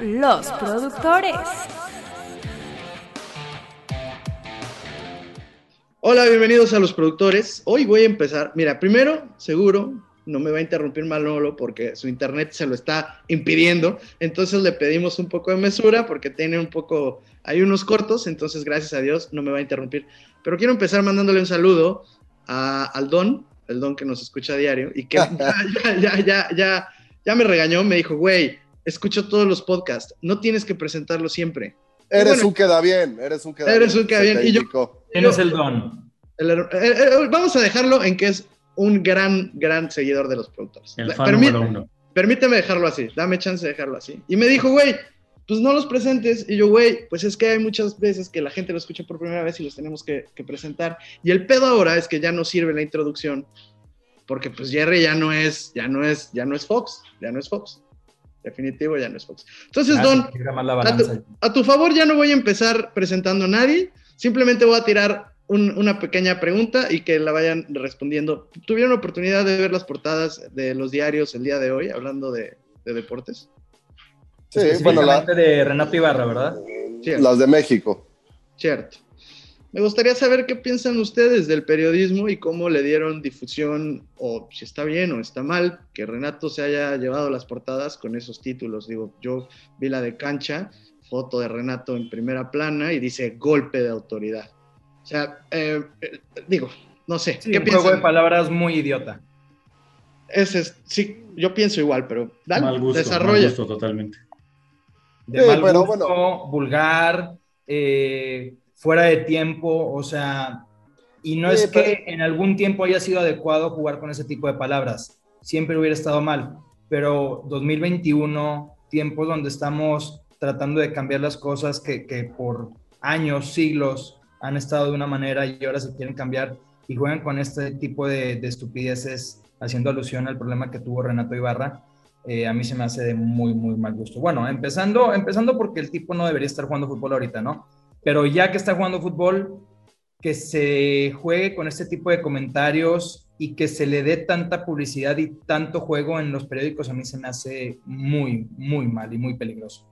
Los productores. Hola, bienvenidos a los productores. Hoy voy a empezar. Mira, primero, seguro, no me va a interrumpir Manolo porque su internet se lo está impidiendo. Entonces le pedimos un poco de mesura porque tiene un poco, hay unos cortos, entonces gracias a Dios no me va a interrumpir. Pero quiero empezar mandándole un saludo a, al Don, el Don que nos escucha a diario y que ya, ya, ya, ya, ya, me regañó, me dijo, güey, escucho todos los podcasts, no tienes que presentarlo siempre. Eres bueno, un queda bien, eres un queda eres bien. un queda bien. Y yo, ¿Quién es el Don? El, el, el, vamos a dejarlo en que es un gran, gran seguidor de los productores. El fan Permí número uno. Permíteme dejarlo así, dame chance de dejarlo así. Y me dijo, güey, pues no los presentes. Y yo, güey, pues es que hay muchas veces que la gente lo escucha por primera vez y los tenemos que, que, presentar. Y el pedo ahora es que ya no sirve la introducción, porque pues Jerry ya no es, ya no es, ya no es Fox, ya no es Fox. Definitivo, ya no es Fox. Entonces, Ah, Don, la a tu, a tu favor ya no voy a empezar presentando a nadie, simplemente voy a tirar un, una pequeña pregunta y que la vayan respondiendo. ¿Tuvieron oportunidad de ver las portadas de los diarios el día de hoy, hablando de, de deportes? Sí, bueno, la, de Renato Ibarra, ¿verdad? Cierto. Las de México. Cierto. Me gustaría saber qué piensan ustedes del periodismo y cómo le dieron difusión, o si está bien o está mal, que Renato se haya llevado las portadas con esos títulos. Digo, yo vi la de cancha, foto de Renato en primera plana y dice golpe de autoridad. O sea, eh, digo, no sé. Sí, ¿qué un piensan? juego de palabras muy idiota. Ese es, sí, yo pienso igual, pero dale, mal gusto, desarrolla. Mal gusto, totalmente. De Sí, mal gusto, bueno. vulgar, eh, fuera de tiempo, o sea, y no Sí, es que pero- en algún tiempo haya sido adecuado jugar con ese tipo de palabras, siempre hubiera estado mal, pero 2021, tiempos donde estamos tratando de cambiar las cosas que, que por años, siglos han estado de una manera y ahora se quieren cambiar y juegan con este tipo de, de estupideces haciendo alusión al problema que tuvo Renato Ibarra, eh, a mí se me hace de muy, muy mal gusto. Bueno, empezando, empezando porque el tipo no debería estar jugando fútbol ahorita, ¿no? Pero ya que está jugando fútbol, que se juegue con este tipo de comentarios y que se le dé tanta publicidad y tanto juego en los periódicos, a mí se me hace muy, muy mal y muy peligroso.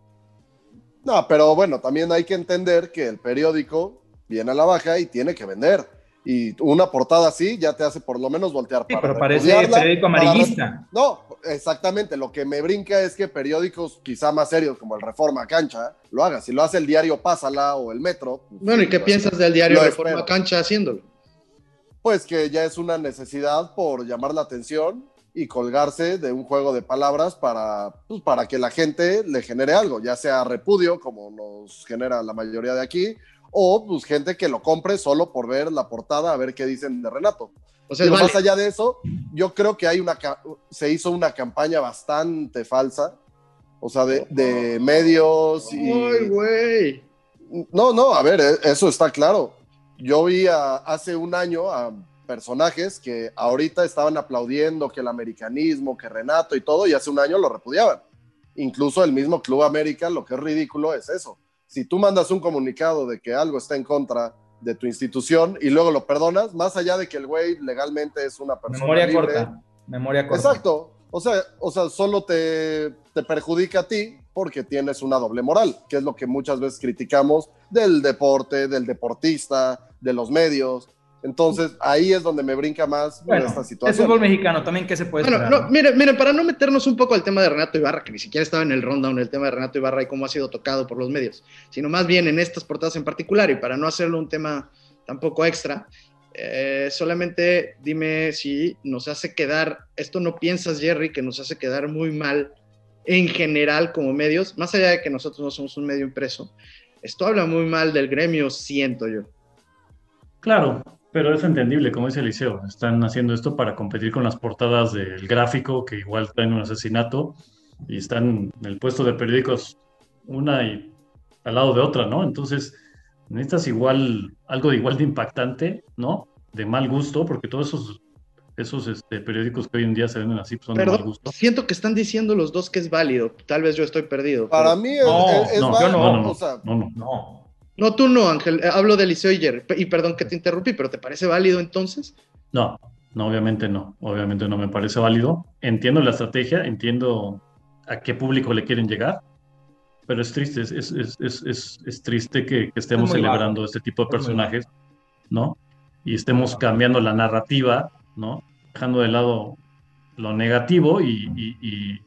No, pero bueno, también hay que entender que el periódico viene a la baja y tiene que vender. Y una portada así ya te hace por lo menos voltear Sí, para pero parece periódico para- amarillista. No, exactamente. Lo que me brinca es que periódicos quizá más serios como el Reforma Cancha lo hagan. Si lo hace el diario Pásala o el Metro. pues, Bueno, ¿y qué pues, piensas del diario lo Reforma espero. Cancha haciéndolo? Pues que ya es una necesidad por llamar la atención y colgarse de un juego de palabras para, pues, para que la gente le genere algo, ya sea repudio, como nos genera la mayoría de aquí, o pues gente que lo compre solo por ver la portada, a ver qué dicen de Renato. O sea, Pero válido. más allá de eso, yo creo que hay una se hizo una campaña bastante falsa, o sea, de, de medios y... Ay, güey. No, no, a ver, e- eso está claro. Yo vi a- hace un año a personajes que ahorita estaban aplaudiendo que el americanismo, que Renato y todo, y hace un año lo repudiaban. Incluso el mismo Club América, lo que es ridículo es eso. Si tú mandas un comunicado de que algo está en contra de tu institución y luego lo perdonas, más allá de que el güey legalmente es una persona Memoria libre, corta. Memoria corta. Exacto. O sea, o sea solo te, te perjudica a ti porque tienes una doble moral, que es lo que muchas veces criticamos del deporte, del deportista, de los medios. Entonces, ahí es donde me brinca más Bueno, esta el situación. fútbol mexicano también, ¿qué se puede Bueno, esperar? no, miren, miren, para no meternos un poco al tema de Renato Ibarra, que ni siquiera estaba en el rundown el tema de Renato Ibarra y cómo ha sido tocado por los medios, sino más bien en estas portadas en particular, y para no hacerlo un tema tampoco extra, eh, solamente dime si nos hace quedar, esto no piensas, Jerry, que nos hace quedar muy mal en general como medios, más allá de que nosotros no somos un medio impreso, esto habla muy mal del gremio, siento yo. Claro, pero es entendible, como dice Eliseo, están haciendo esto para competir con las portadas del gráfico, que igual traen un asesinato, y están en el puesto de periódicos una y al lado de otra, ¿no? Entonces, necesitas igual, algo de igual de impactante, ¿no? De mal gusto, porque todos esos, esos este, periódicos que hoy en día se venden así pues, son de mal gusto. siento que están diciendo los dos que es válido, tal vez yo estoy perdido. Para pero- mí es, No, es- es No, válido, no, no, no, o sea, no, no. No. Tú no, Ángel. Eh, Hablo de Eliseo y Jerry. Pe- Y perdón que te interrumpí, pero ¿te parece válido entonces? No, no, obviamente no. Obviamente no me parece válido. Entiendo la estrategia, entiendo a qué público le quieren llegar, pero es triste, es, es, es, es, es triste que, que estemos celebrando bajo. este tipo de personajes, ¿no? Y estemos cambiando la narrativa, ¿no? Dejando de lado lo negativo y, y, y,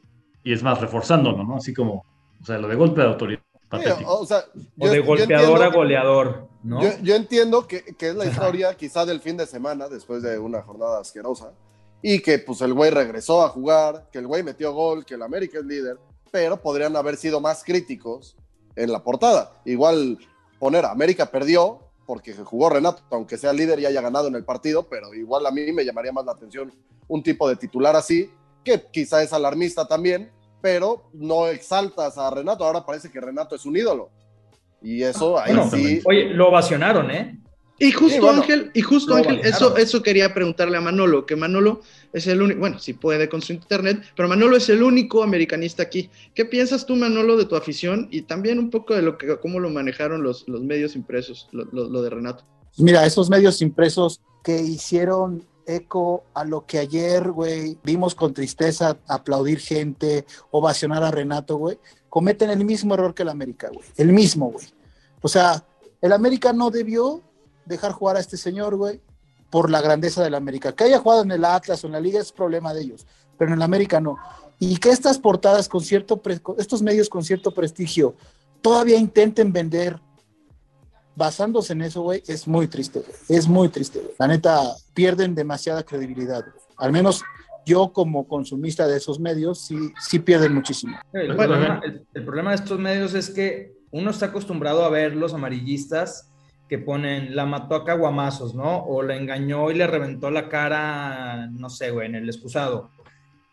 y es más, reforzándolo, ¿no? Así como, o sea, lo de golpe de autoridad. Sí, o, sea, yo, o, de golpeador a goleador, ¿no? Yo, yo entiendo que, que, es la historia quizá del fin de semana, después de una jornada asquerosa, y que pues el güey regresó a jugar, que el güey metió gol, que el América es líder, pero podrían haber sido más críticos en la portada. Igual poner América perdió porque jugó Renato, aunque sea líder y haya ganado en el partido, pero igual a mí me llamaría más la atención un tipo de titular así, que quizá es alarmista también, pero no exaltas a Renato. Ahora parece que Renato es un ídolo. Y eso ahí bueno, sí. Oye, lo ovacionaron, ¿eh? Y justo sí, bueno, Ángel, y justo Ángel, eso, eso quería preguntarle a Manolo, que Manolo es el único, bueno, sí puede con su internet, pero Manolo es el único americanista aquí. ¿Qué piensas tú, Manolo, de tu afición y también un poco de lo que, cómo lo manejaron los, los medios impresos, lo, lo, lo de Renato? Mira, esos medios impresos que hicieron eco a lo que ayer, güey, vimos con tristeza aplaudir gente, ovacionar a Renato, güey, cometen el mismo error que el América, güey, el mismo, güey. O sea, el América no debió dejar jugar a este señor, güey, por la grandeza del América. Que haya jugado en el Atlas o en la Liga es problema de ellos, pero en el América no. Y que estas portadas con cierto, estos medios con cierto prestigio todavía intenten vender basándose en eso, güey, es muy triste, güey. Es muy triste, güey. La neta, pierden demasiada credibilidad, güey. Al menos yo como consumista de esos medios, sí, sí pierden muchísimo. El, bueno, problema, el, el problema de estos medios es que uno está acostumbrado a ver los amarillistas que ponen la mató a caguamazos, ¿no? O la engañó y le reventó la cara, no sé, güey, en el excusado.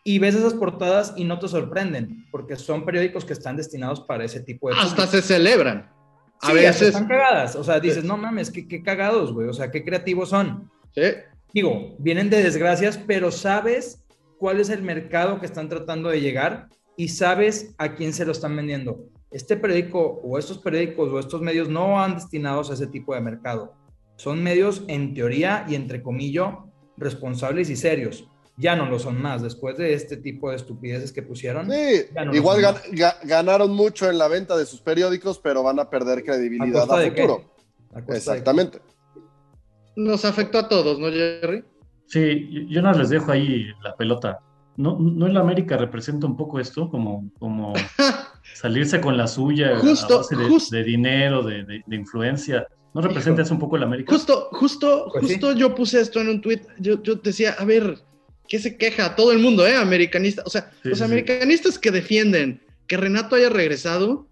Y ves esas portadas y no te sorprenden, porque son periódicos que están destinados para ese tipo de... Hasta se celebran. A sí, veces. Están cagadas. O sea, dices, no mames, qué, qué cagados, güey. O sea, qué creativos son. Sí. Digo, vienen de desgracias, pero sabes cuál es el mercado que están tratando de llegar y sabes a quién se lo están vendiendo este periódico o estos periódicos o estos medios no van destinados a ese tipo de mercado. Son medios en teoría y entre comillas responsables y serios. Ya no lo son más después de este tipo de estupideces que pusieron. Sí, no igual gan ga ganaron mucho en la venta de sus periódicos, pero van a perder credibilidad a, a futuro. ¿A Exactamente. Nos afectó a todos, ¿no, Jerry? Sí, yo no les dejo ahí la pelota. ¿No, no el América representa un poco esto? Como, como salirse con la suya justo, a base de, just, de dinero, de, de, de, influencia. ¿No representa eso un poco el América? Justo, justo, pues justo sí. yo puse esto en un tweet. Yo, yo decía, a ver, ¿qué se queja? Todo el mundo, ¿eh? Americanista. O sea, sí, los sí, americanistas que defienden que Renato haya regresado,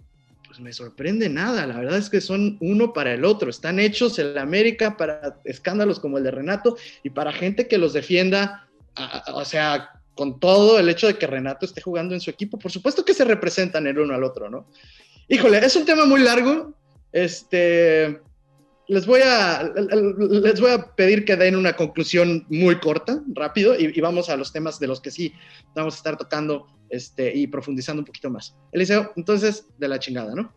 pues me sorprende nada. La verdad es que son uno para el otro. Están hechos en América para escándalos como el de Renato y para gente que los defienda, a, a, o sea, con todo el hecho de que Renato esté jugando en su equipo, por supuesto que se representan el uno al otro, ¿no? Híjole, es un tema muy largo. Este, les voy a, les voy a pedir que den una conclusión muy corta, rápido, y, vamos a los temas de los que sí vamos a estar tocando este, y profundizando un poquito más. Eliseo, entonces, de la chingada, ¿no?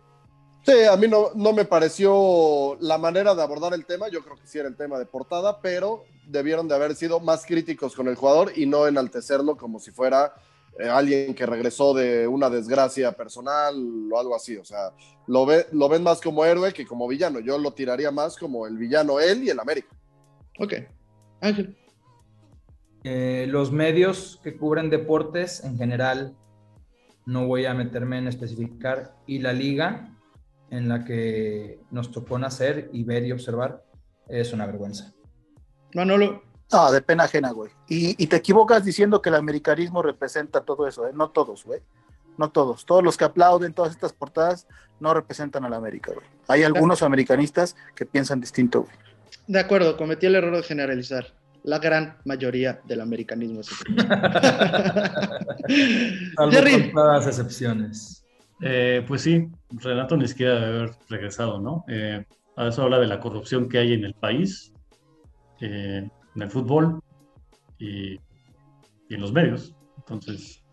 Sí, a mí no, no, me pareció la manera de abordar el tema, yo creo que sí era el tema de portada, pero debieron de haber sido más críticos con el jugador y no enaltecerlo como si fuera eh, alguien que regresó de una desgracia personal o algo así, o sea, lo, ve, lo ven más como héroe que como villano, yo lo tiraría más como el villano él y el América. Ok, Ángel. Eh, los medios que cubren deportes en general, no voy a meterme en especificar, y la liga en la que nos tocó nacer y ver y observar es una vergüenza. Manolo. No, de pena ajena, güey. Y, y, te equivocas diciendo que el americanismo representa todo eso, ¿eh? No todos, güey. No todos. Todos los que aplauden todas estas portadas no representan a la América, güey. Hay algunos americanistas que piensan distinto, güey. De acuerdo, cometí el error de generalizar. La gran mayoría del americanismo es Jerry. Todas excepciones. Eh, pues sí, Renato ni siquiera debe haber regresado, ¿no? Eh, eso habla de la corrupción que hay en el país, eh, en el fútbol y, y, en los medios. Entonces,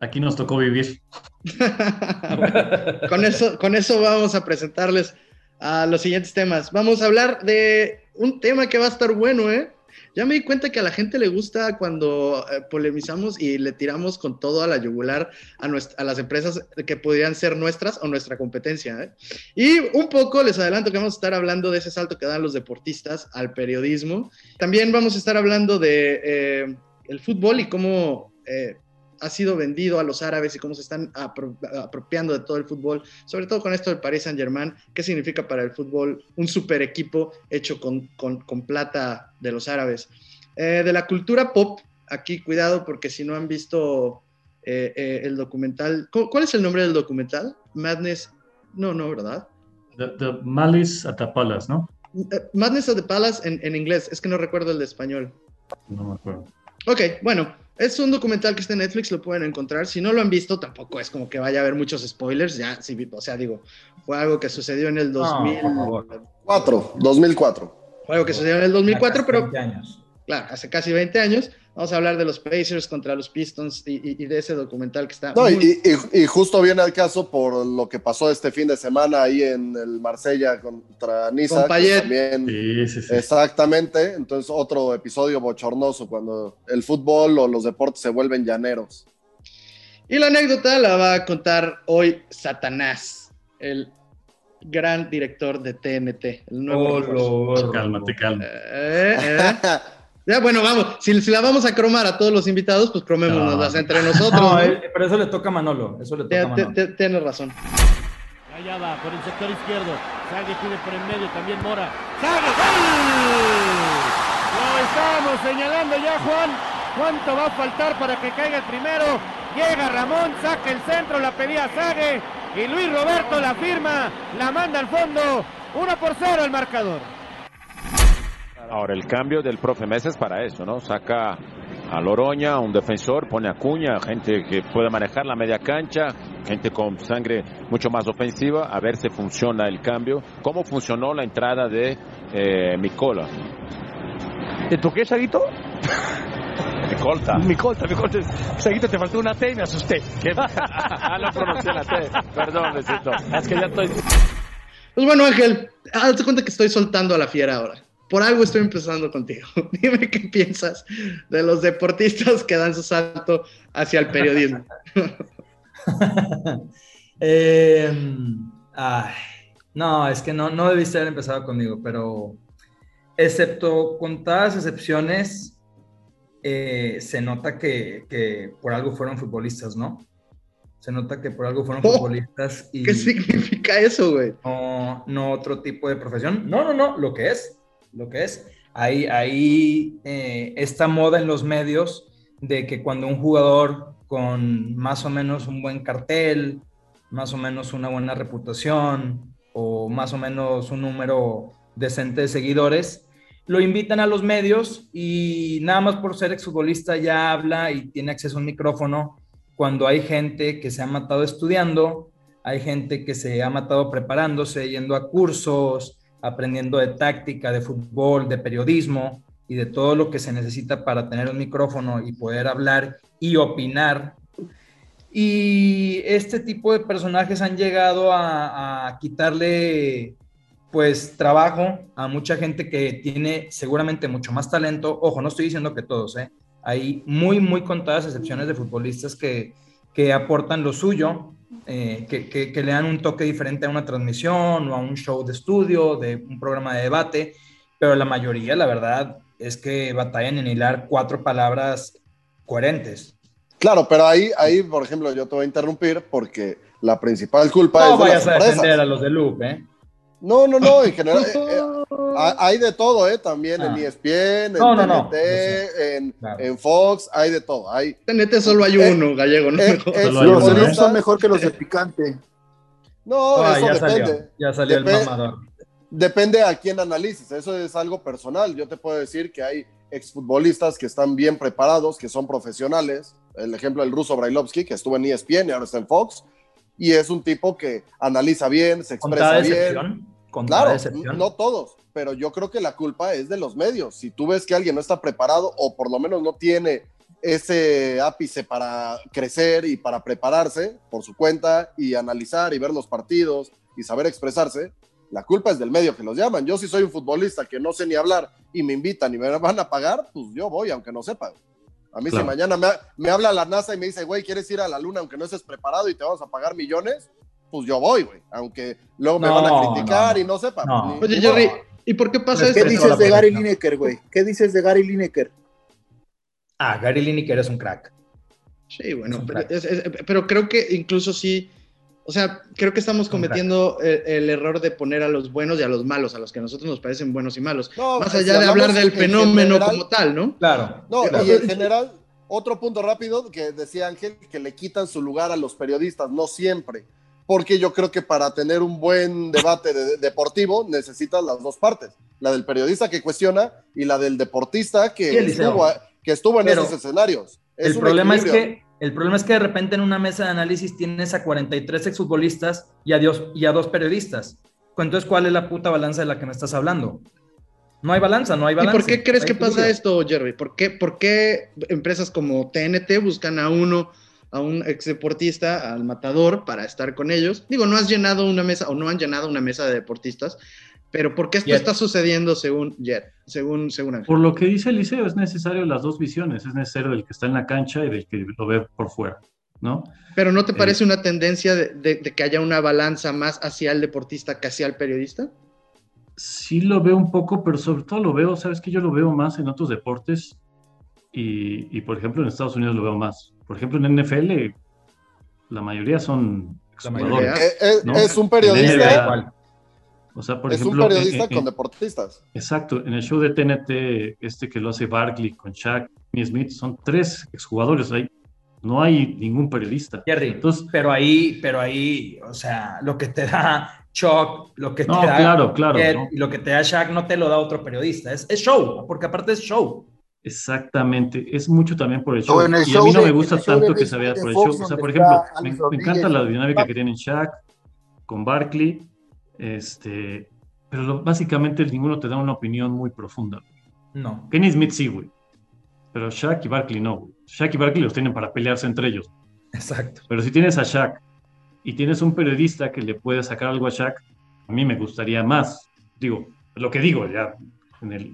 aquí nos tocó vivir. con, eso, con eso vamos a presentarles a los siguientes temas. Vamos a hablar de un tema que va a estar bueno, ¿eh? Ya me di cuenta que a la gente le gusta cuando eh, polemizamos y le tiramos con todo a la yugular a, las empresas que podrían ser nuestras o nuestra competencia. ¿eh? Y un poco les adelanto que vamos a estar hablando de ese salto que dan los deportistas al periodismo. También vamos a estar hablando de eh, el fútbol y cómo ha sido vendido a los árabes y cómo se están apro apropiando de todo el fútbol, sobre todo con esto del Paris Saint Germain, qué significa para el fútbol un super equipo hecho con, con, con plata de los árabes. Eh, de la cultura pop, aquí cuidado porque si no han visto eh, eh, el documental, ¿cuál es el nombre del documental? Madness, no, no, ¿verdad? The, the Malice at the Palace, ¿no? Madness at the Palace en, en inglés, es que no recuerdo el de español. No me acuerdo. Ok, bueno, es un documental que está en Netflix, lo pueden encontrar. Si no lo han visto, tampoco es como que vaya a haber muchos spoilers. Ya, sí, o sea, digo, fue algo que sucedió en el 2004. 2004. Fue algo que sucedió en el 2004, pero. Años. Claro, hace casi 20 años. Vamos a hablar de los Pacers contra los Pistons y, y, y de ese documental que está. No, muy... y, y, justo viene al caso por lo que pasó este fin de semana ahí en el Marsella contra Niza. Con Payet. También, Sí, sí, sí. Exactamente. Entonces, otro episodio bochornoso cuando el fútbol o los deportes se vuelven llaneros. Y la anécdota la va a contar hoy Satanás, el gran director de TNT. El nuevo Oh, lo- Cálmate, calma. Eh, eh. Ya, bueno, vamos. Si, si la vamos a cromar a todos los invitados, pues cromémonos No. entre nosotros. No, ¿no? eh, pero eso le toca a Manolo. Eso le toca a Te- te- Manolo. te- Tienes razón. Allá va, por el sector izquierdo. Sague pide por el medio, también Mora. ¡Sague! ¡Gol! Lo estábamos señalando ya, Juan. ¿Cuánto va a faltar para que caiga el primero? Llega Ramón, saca el centro, la pedía Sague. Y Luis Roberto la firma, la manda al fondo. 1 por 0 el marcador. Ahora, el cambio del profe Mesa es para eso, ¿no? Saca a Loroña, un defensor, pone a Cuña, gente que puede manejar la media cancha, gente con sangre mucho más ofensiva, a ver si funciona el cambio. ¿Cómo funcionó la entrada de eh, Micola? ¿Te toqué, Saguito? Micolta. Mi colta, mi colta. Saguito, te faltó una T y me asusté. ¿Qué? ah, no pronuncié la T. Perdón, besito. Es que ya estoy. Pues bueno, Ángel, hazte cuenta que estoy soltando a la fiera ahora. Por algo estoy empezando contigo. Dime qué piensas de los deportistas que dan su salto hacia el periodismo. Eh, ay, no, es que no, no debiste haber empezado conmigo, pero excepto contadas excepciones, eh, se nota que, que por algo fueron futbolistas, ¿no? Se nota que por algo fueron Oh, futbolistas y ¿Qué significa eso, güey? no, no otro tipo de profesión. No, no, no, lo que es, lo que es. Hay, hay eh, esta moda en los medios de que cuando un jugador con más o menos un buen cartel, más o menos una buena reputación o más o menos un número decente de seguidores, lo invitan a los medios y nada más por ser exfutbolista ya habla y tiene acceso a un micrófono cuando hay gente que se ha matado estudiando, hay gente que se ha matado preparándose, yendo a cursos, aprendiendo de táctica, de fútbol, de periodismo y de todo lo que se necesita para tener un micrófono y poder hablar y opinar. Y este tipo de personajes han llegado a, quitarle pues trabajo a mucha gente que tiene seguramente mucho más talento. Ojo, no estoy diciendo que todos, ¿eh? Hay muy, muy contadas excepciones de futbolistas que, que aportan lo suyo, eh, que, que, que, le dan un toque diferente a una transmisión o a un show de estudio, de un programa de debate, pero la mayoría, la verdad, es que batallan en hilar cuatro palabras coherentes. Claro, pero ahí, ahí, por ejemplo, yo te voy a interrumpir porque la principal culpa no es de vayas a defender a los de Loop, ¿eh? No, no, no, en general eh, eh, hay de todo, ¿eh? También Ah. en ESPN, en No, no, TNT, no, en, Claro. en Fox, hay de todo. Hay, TNT solo hay Eh, uno, gallego, ¿no? eh, Mejor. eh, Los de ¿eh? Son mejor que los de Picante. No, Ah, eso ya depende. salió, ya salió Depe- el mamador. Depende a quién analices, eso es algo personal. Yo te puedo decir que hay exfutbolistas que están bien preparados, que son profesionales. El ejemplo del ruso Brailovsky, que estuvo en ESPN y ahora está en Fox, y es un tipo que analiza bien, se expresa bien. Claro, no todos, pero yo creo que la culpa es de los medios. Si tú ves que alguien no está preparado o por lo menos no tiene ese ápice para crecer y para prepararse por su cuenta y analizar y ver los partidos y saber expresarse, La culpa es del medio que los llaman. Yo si soy un futbolista que no sé ni hablar y me invitan y me van a pagar, pues yo voy, aunque no sepa. A mí Claro. si mañana me, me habla la NASA y me dice, güey, ¿quieres ir a la luna aunque no estés preparado y te vamos a pagar millones? Pues yo voy, güey. Aunque luego me No, van a criticar no, y no sepa. no. Ni- Oye. Jerry, ¿y por qué pasa esto? ¿Qué Eso dices de Gary. Lineker, güey? ¿Qué dices de Gary Lineker? Ah, Gary Lineker es un crack. Sí, bueno, pero, crack. es- es- pero creo que incluso sí, o sea, creo que estamos cometiendo el, el error de poner a los buenos y a los malos, a los que a nosotros nos parecen buenos y malos. No, Más si allá de hablar del en fenómeno general- como tal, ¿no? Claro. No, claro. y en general, otro punto rápido que decía Ángel, que le quitan su lugar a los periodistas, no siempre, porque yo creo que para tener un buen debate de- deportivo necesitas las dos partes, la del periodista que cuestiona y la del deportista que, estuvo, que estuvo en Pero esos escenarios. Es El problema, es que, el problema es que de repente en una mesa de análisis tienes a 43 exfutbolistas y a, Dios, y a dos periodistas. Entonces, ¿cuál es la puta balanza de la que me estás hablando? No hay balanza, no hay ¿Y balanza. por qué crees que pasa esto, Jerry? ¿Por qué, ¿Por qué empresas como TNT buscan a uno, a un ex deportista, al matador, para estar con ellos? Digo, no has llenado una mesa o no han llenado una mesa de deportistas, pero ¿por qué esto Jet. está sucediendo según Jet, según, según Ángel? Por lo que dice Eliseo, es necesario las dos visiones, es necesario el que está en la cancha y del que lo ve por fuera, ¿no? ¿Pero no te Eh, parece una tendencia de, de- de que haya una balanza más hacia el deportista que hacia el periodista? Sí lo veo un poco, pero sobre todo lo veo, sabes que yo lo veo más en otros deportes y, y, por ejemplo en Estados Unidos lo veo más. Por ejemplo en NFL la mayoría son mayoría. exjugadores. Eh, ¿no? es un periodista, NBA. O sea, por es un ejemplo, periodista en- en- con deportistas. Exacto, en el show de TNT, este que lo hace Barkley con Shaq y Smith, son tres exjugadores ahí. No hay ningún periodista. Jerry, Entonces- pero ahí, pero ahí, o sea, lo que te da Chuck, lo que te No, da claro, claro, ¿no? lo que te da Shaq no te lo da otro periodista. Es, es show, porque aparte es show. Exactamente, es mucho también por el show. El y a mí no de- me gusta de tanto que se vea por el Fox, show. O sea, por ejemplo, me, encanta la dinámica que tienen Shaq con Barkley, este, pero lo- básicamente ninguno te da una opinión muy profunda. No. Kenny Smith sí, güey, pero Shaq y Barkley no, güey. Shaq y Barkley los tienen para pelearse entre ellos. Exacto. Pero si tienes a Shaq y tienes un periodista que le puede sacar algo a Shaq, a mí me gustaría más. Digo, lo que digo, ya en el,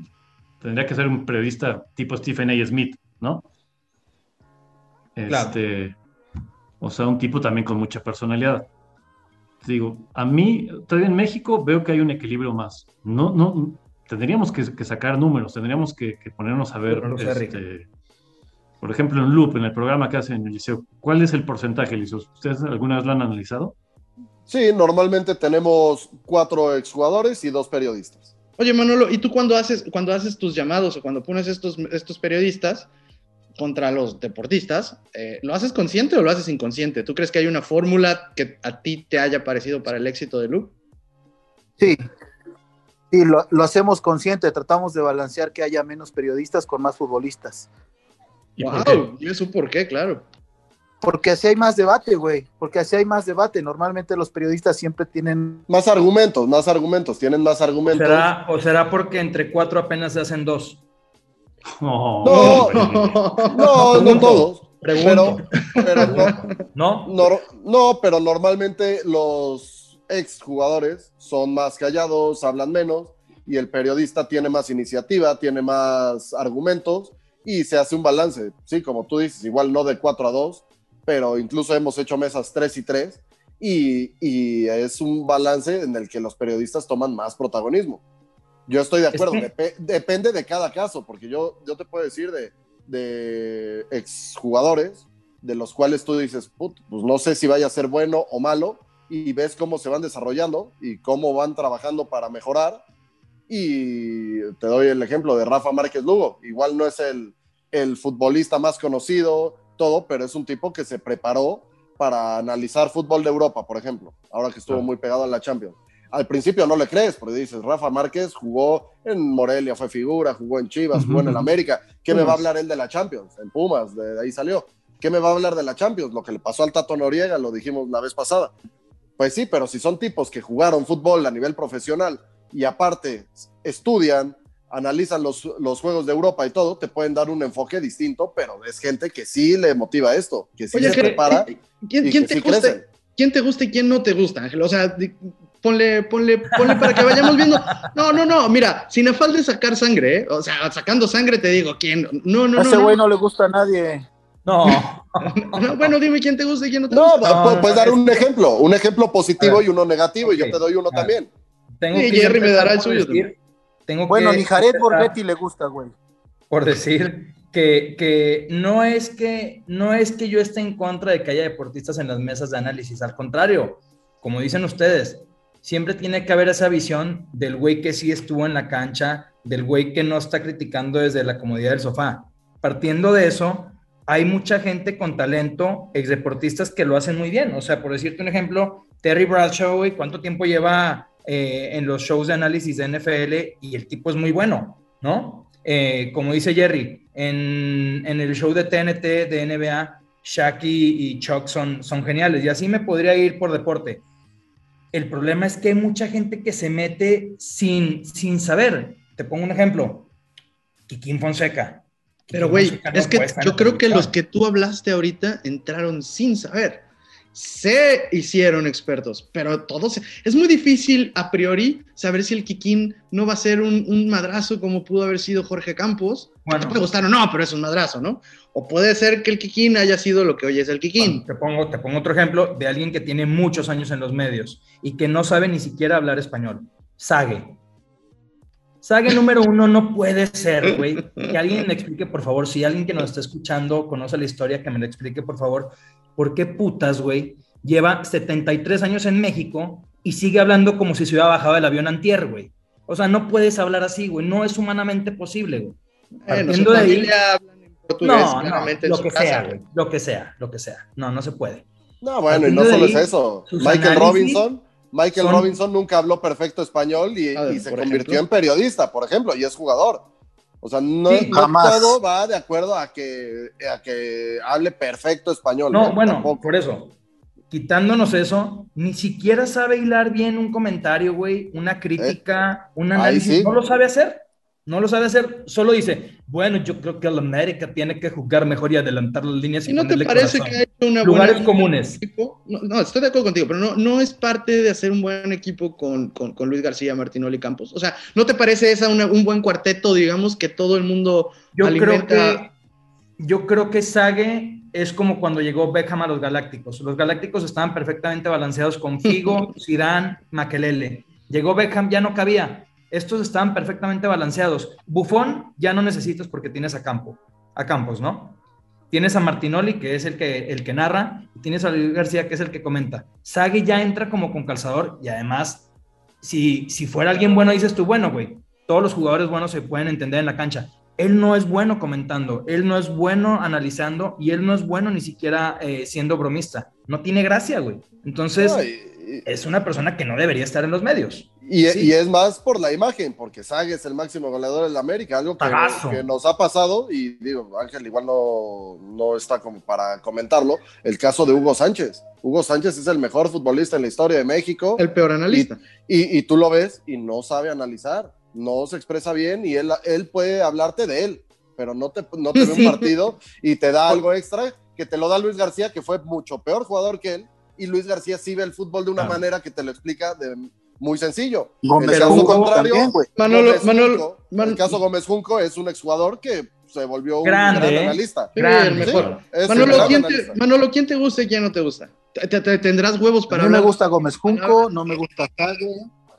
tendría que ser un periodista tipo Stephen A. Smith, ¿no? Claro. Este, o sea, un tipo también con mucha personalidad. Digo, a mí, todavía en México veo que hay un equilibrio más. No, no, tendríamos que, que sacar números, tendríamos que, que ponernos a ver, No este, por ejemplo, en Loop, en el programa que hacen en el liceo, ¿cuál es el porcentaje, Liceo? ¿Ustedes alguna vez lo han analizado? Sí, normalmente tenemos cuatro exjugadores y dos periodistas. Oye, Manolo, ¿y tú cuando haces, cuando haces tus llamados o cuando pones estos, estos periodistas contra los deportistas, eh, ¿lo haces consciente o lo haces inconsciente? ¿Tú crees que hay una fórmula que a ti te haya parecido para el éxito de Loop? Sí. Sí, lo, lo hacemos consciente, tratamos de balancear que haya menos periodistas con más futbolistas. ¿Y wow? ¿y eso por qué? Claro. Porque así hay más debate, güey. Porque así hay más debate. Normalmente los periodistas siempre tienen. Más argumentos, más argumentos, tienen más argumentos. ¿Será, ¿O será porque entre cuatro apenas se hacen dos? Oh, No. No, no todos. Pero, Pregunto. pero no, ¿No? no, pero normalmente los exjugadores son más callados, hablan menos, y el periodista tiene más iniciativa, tiene más argumentos, y se hace un balance. Sí, como tú dices, igual no de 4 a 2, pero incluso hemos hecho mesas 3 y 3, y, y es un balance en el que los periodistas toman más protagonismo. Yo estoy de Es acuerdo, que- depe- depende de cada caso, porque yo, yo te puedo decir de, de exjugadores, de los cuales tú dices, "Put, pues no sé si vaya a ser bueno o malo, y ves cómo se van desarrollando y cómo van trabajando para mejorar. Y te doy el ejemplo de Rafa Márquez Lugo. Igual no es el, el futbolista más conocido, todo, pero es un tipo que se preparó para analizar fútbol de Europa, por ejemplo, ahora que estuvo Claro. muy pegado a la Champions. Al principio no le crees, porque dices, Rafa Márquez jugó en Morelia, fue figura, jugó en Chivas, jugó en el América. ¿Qué me va a hablar él de la Champions? En Pumas, de ahí salió. ¿Qué me va a hablar de la Champions? Lo que le pasó al Tato Noriega, lo dijimos la vez pasada. Pues sí, pero si son tipos que jugaron fútbol a nivel profesional y aparte estudian, analizan los, los juegos de Europa y todo, te pueden dar un enfoque distinto, pero es gente que sí le motiva esto, que sí Oye, se ¿qué- prepara ¿quién, y quién que te sí gusta, crecen. ¿quién te gusta y quién no te gusta, Ángel? O sea, ponle, ponle, ponle para que vayamos viendo. No, no, no, mira, sin afán de sacar sangre, ¿eh? o sea, sacando sangre te digo, ¿quién? No, no, A no. ese no. güey no le gusta a nadie. No, No, bueno, dime quién te gusta y quién no te No, gusta. no, puedes no, dar es- un ejemplo, un ejemplo positivo A y uno negativo, y yo te doy uno A también. tengo Sí, que Jerry me dará el suyo decir- Tengo Bueno, que ni Jared Borghetti le gusta, güey. Por decir que, que no es que no es que yo esté en contra de que haya deportistas en las mesas de análisis, al contrario, como dicen ustedes, siempre tiene que haber esa visión del güey que sí estuvo en la cancha, del güey que no está criticando desde la comodidad del sofá. Partiendo de eso, hay mucha gente con talento, exdeportistas que lo hacen muy bien. O sea, por decirte un ejemplo, Terry Bradshaw, güey, ¿cuánto tiempo lleva eh, en los shows de análisis de NFL? Y el tipo es muy bueno, ¿no? Eh, como dice Jerry, en, en el show de TNT de NBA, Shaq y, Chuck son, son geniales. Y así me podría ir por deporte. El problema es que hay mucha gente que se mete sin, sin saber. Te pongo un ejemplo. Kikín Fonseca. Pero, güey, no es que yo creo que los que tú hablaste ahorita entraron sin saber. Se hicieron expertos, pero todos. Es muy difícil a priori saber si el Kikín no va a ser un, un madrazo como pudo haber sido Jorge Campos. Bueno. Te puede gustar o no, pero es un madrazo, ¿no? O puede ser que el Kikín haya sido lo que hoy es el Kikín. Bueno, te, pongo, te pongo otro ejemplo de alguien que tiene muchos años en los medios y que no sabe ni siquiera hablar español. Sage. Sage número uno no puede ser, güey. Que alguien me explique, por favor, si alguien que nos está escuchando conoce la historia, que me la explique, por favor. ¿Por qué putas, güey? Lleva 73 años en México y sigue hablando como si se hubiera bajado del avión antier, güey. O sea, no puedes hablar así, güey. No es humanamente posible, güey. Bueno, Partiendo su de ahí- familia hablan en portugués, No, no, en lo su que casa, sea, güey. Lo que sea, lo que sea. No, no se puede. No, bueno, y no solo ahí, es eso. Michael Robinson, Michael son- Robinson nunca habló perfecto español y, A ver, y se convirtió ejemplo. en periodista, por ejemplo, y es jugador. O sea, no, Sí, no todo va de acuerdo a que, a que hable perfecto español. No, bueno, Tampoco. por eso, quitándonos eso, ni siquiera sabe hilar bien un comentario, güey, una crítica, un Eh, análisis, sí. no lo sabe hacer. No lo sabe hacer, solo dice, bueno, yo creo que el América tiene que jugar mejor y adelantar las líneas. ¿Y no te parece corazón". que ha hecho una Lugares buena comunes. equipo? No, no, estoy de acuerdo contigo, pero no, no es parte de hacer un buen equipo con, con, con Luis García, Martinoli Campos. O sea, ¿no te parece esa una- un buen cuarteto, digamos, que todo el mundo Yo creo que yo creo que Sage es como cuando llegó Beckham a los Galácticos. Los Galácticos estaban perfectamente balanceados con Figo, Zidane, Makelele. Llegó Beckham, ya no cabía. Estos estaban perfectamente balanceados. Buffon ya no necesitas porque tienes a Campo, a Campos, ¿no? Tienes a Martinoli, que es el que, el que narra, tienes a Luis García, que es el que comenta. Sage ya entra como con calzador y además, si, si fuera alguien bueno, dices tú, bueno, güey, todos los jugadores buenos se pueden entender en la cancha. Él no es bueno comentando, él no es bueno analizando y él no es bueno ni siquiera eh, siendo bromista. No tiene gracia, güey. Entonces, es una persona que no debería estar en los medios. y- Sí. y es más por la imagen, porque Sague es el máximo goleador de la América, algo que, nos ha pasado, y digo, Ángel igual no, no está como para comentarlo, el caso de Hugo Sánchez. Hugo Sánchez es el mejor futbolista en la historia de México. El peor analista. Y, y tú lo ves y no sabe analizar, no se expresa bien y él, él puede hablarte de él, pero no te, no te ve un partido y te da algo extra que te lo da Luis García, que fue mucho peor jugador que él, y Luis García sí ve el fútbol de una Claro. manera que te lo explica de muy sencillo. Gómez el caso Junco contrario, también, güey. Manolo, Gómez Manolo, Junco, el caso Gómez Junco es un exjugador que se volvió un Grande, gran ¿eh? analista. Sí, Grande. el mejor. Manolo, gran ¿quién te. Manolo, ¿quién te gusta y quién no te gusta? ¿Te- te- te- ¿Tendrás huevos para mí me gusta Gómez Junco, no me gusta Cague.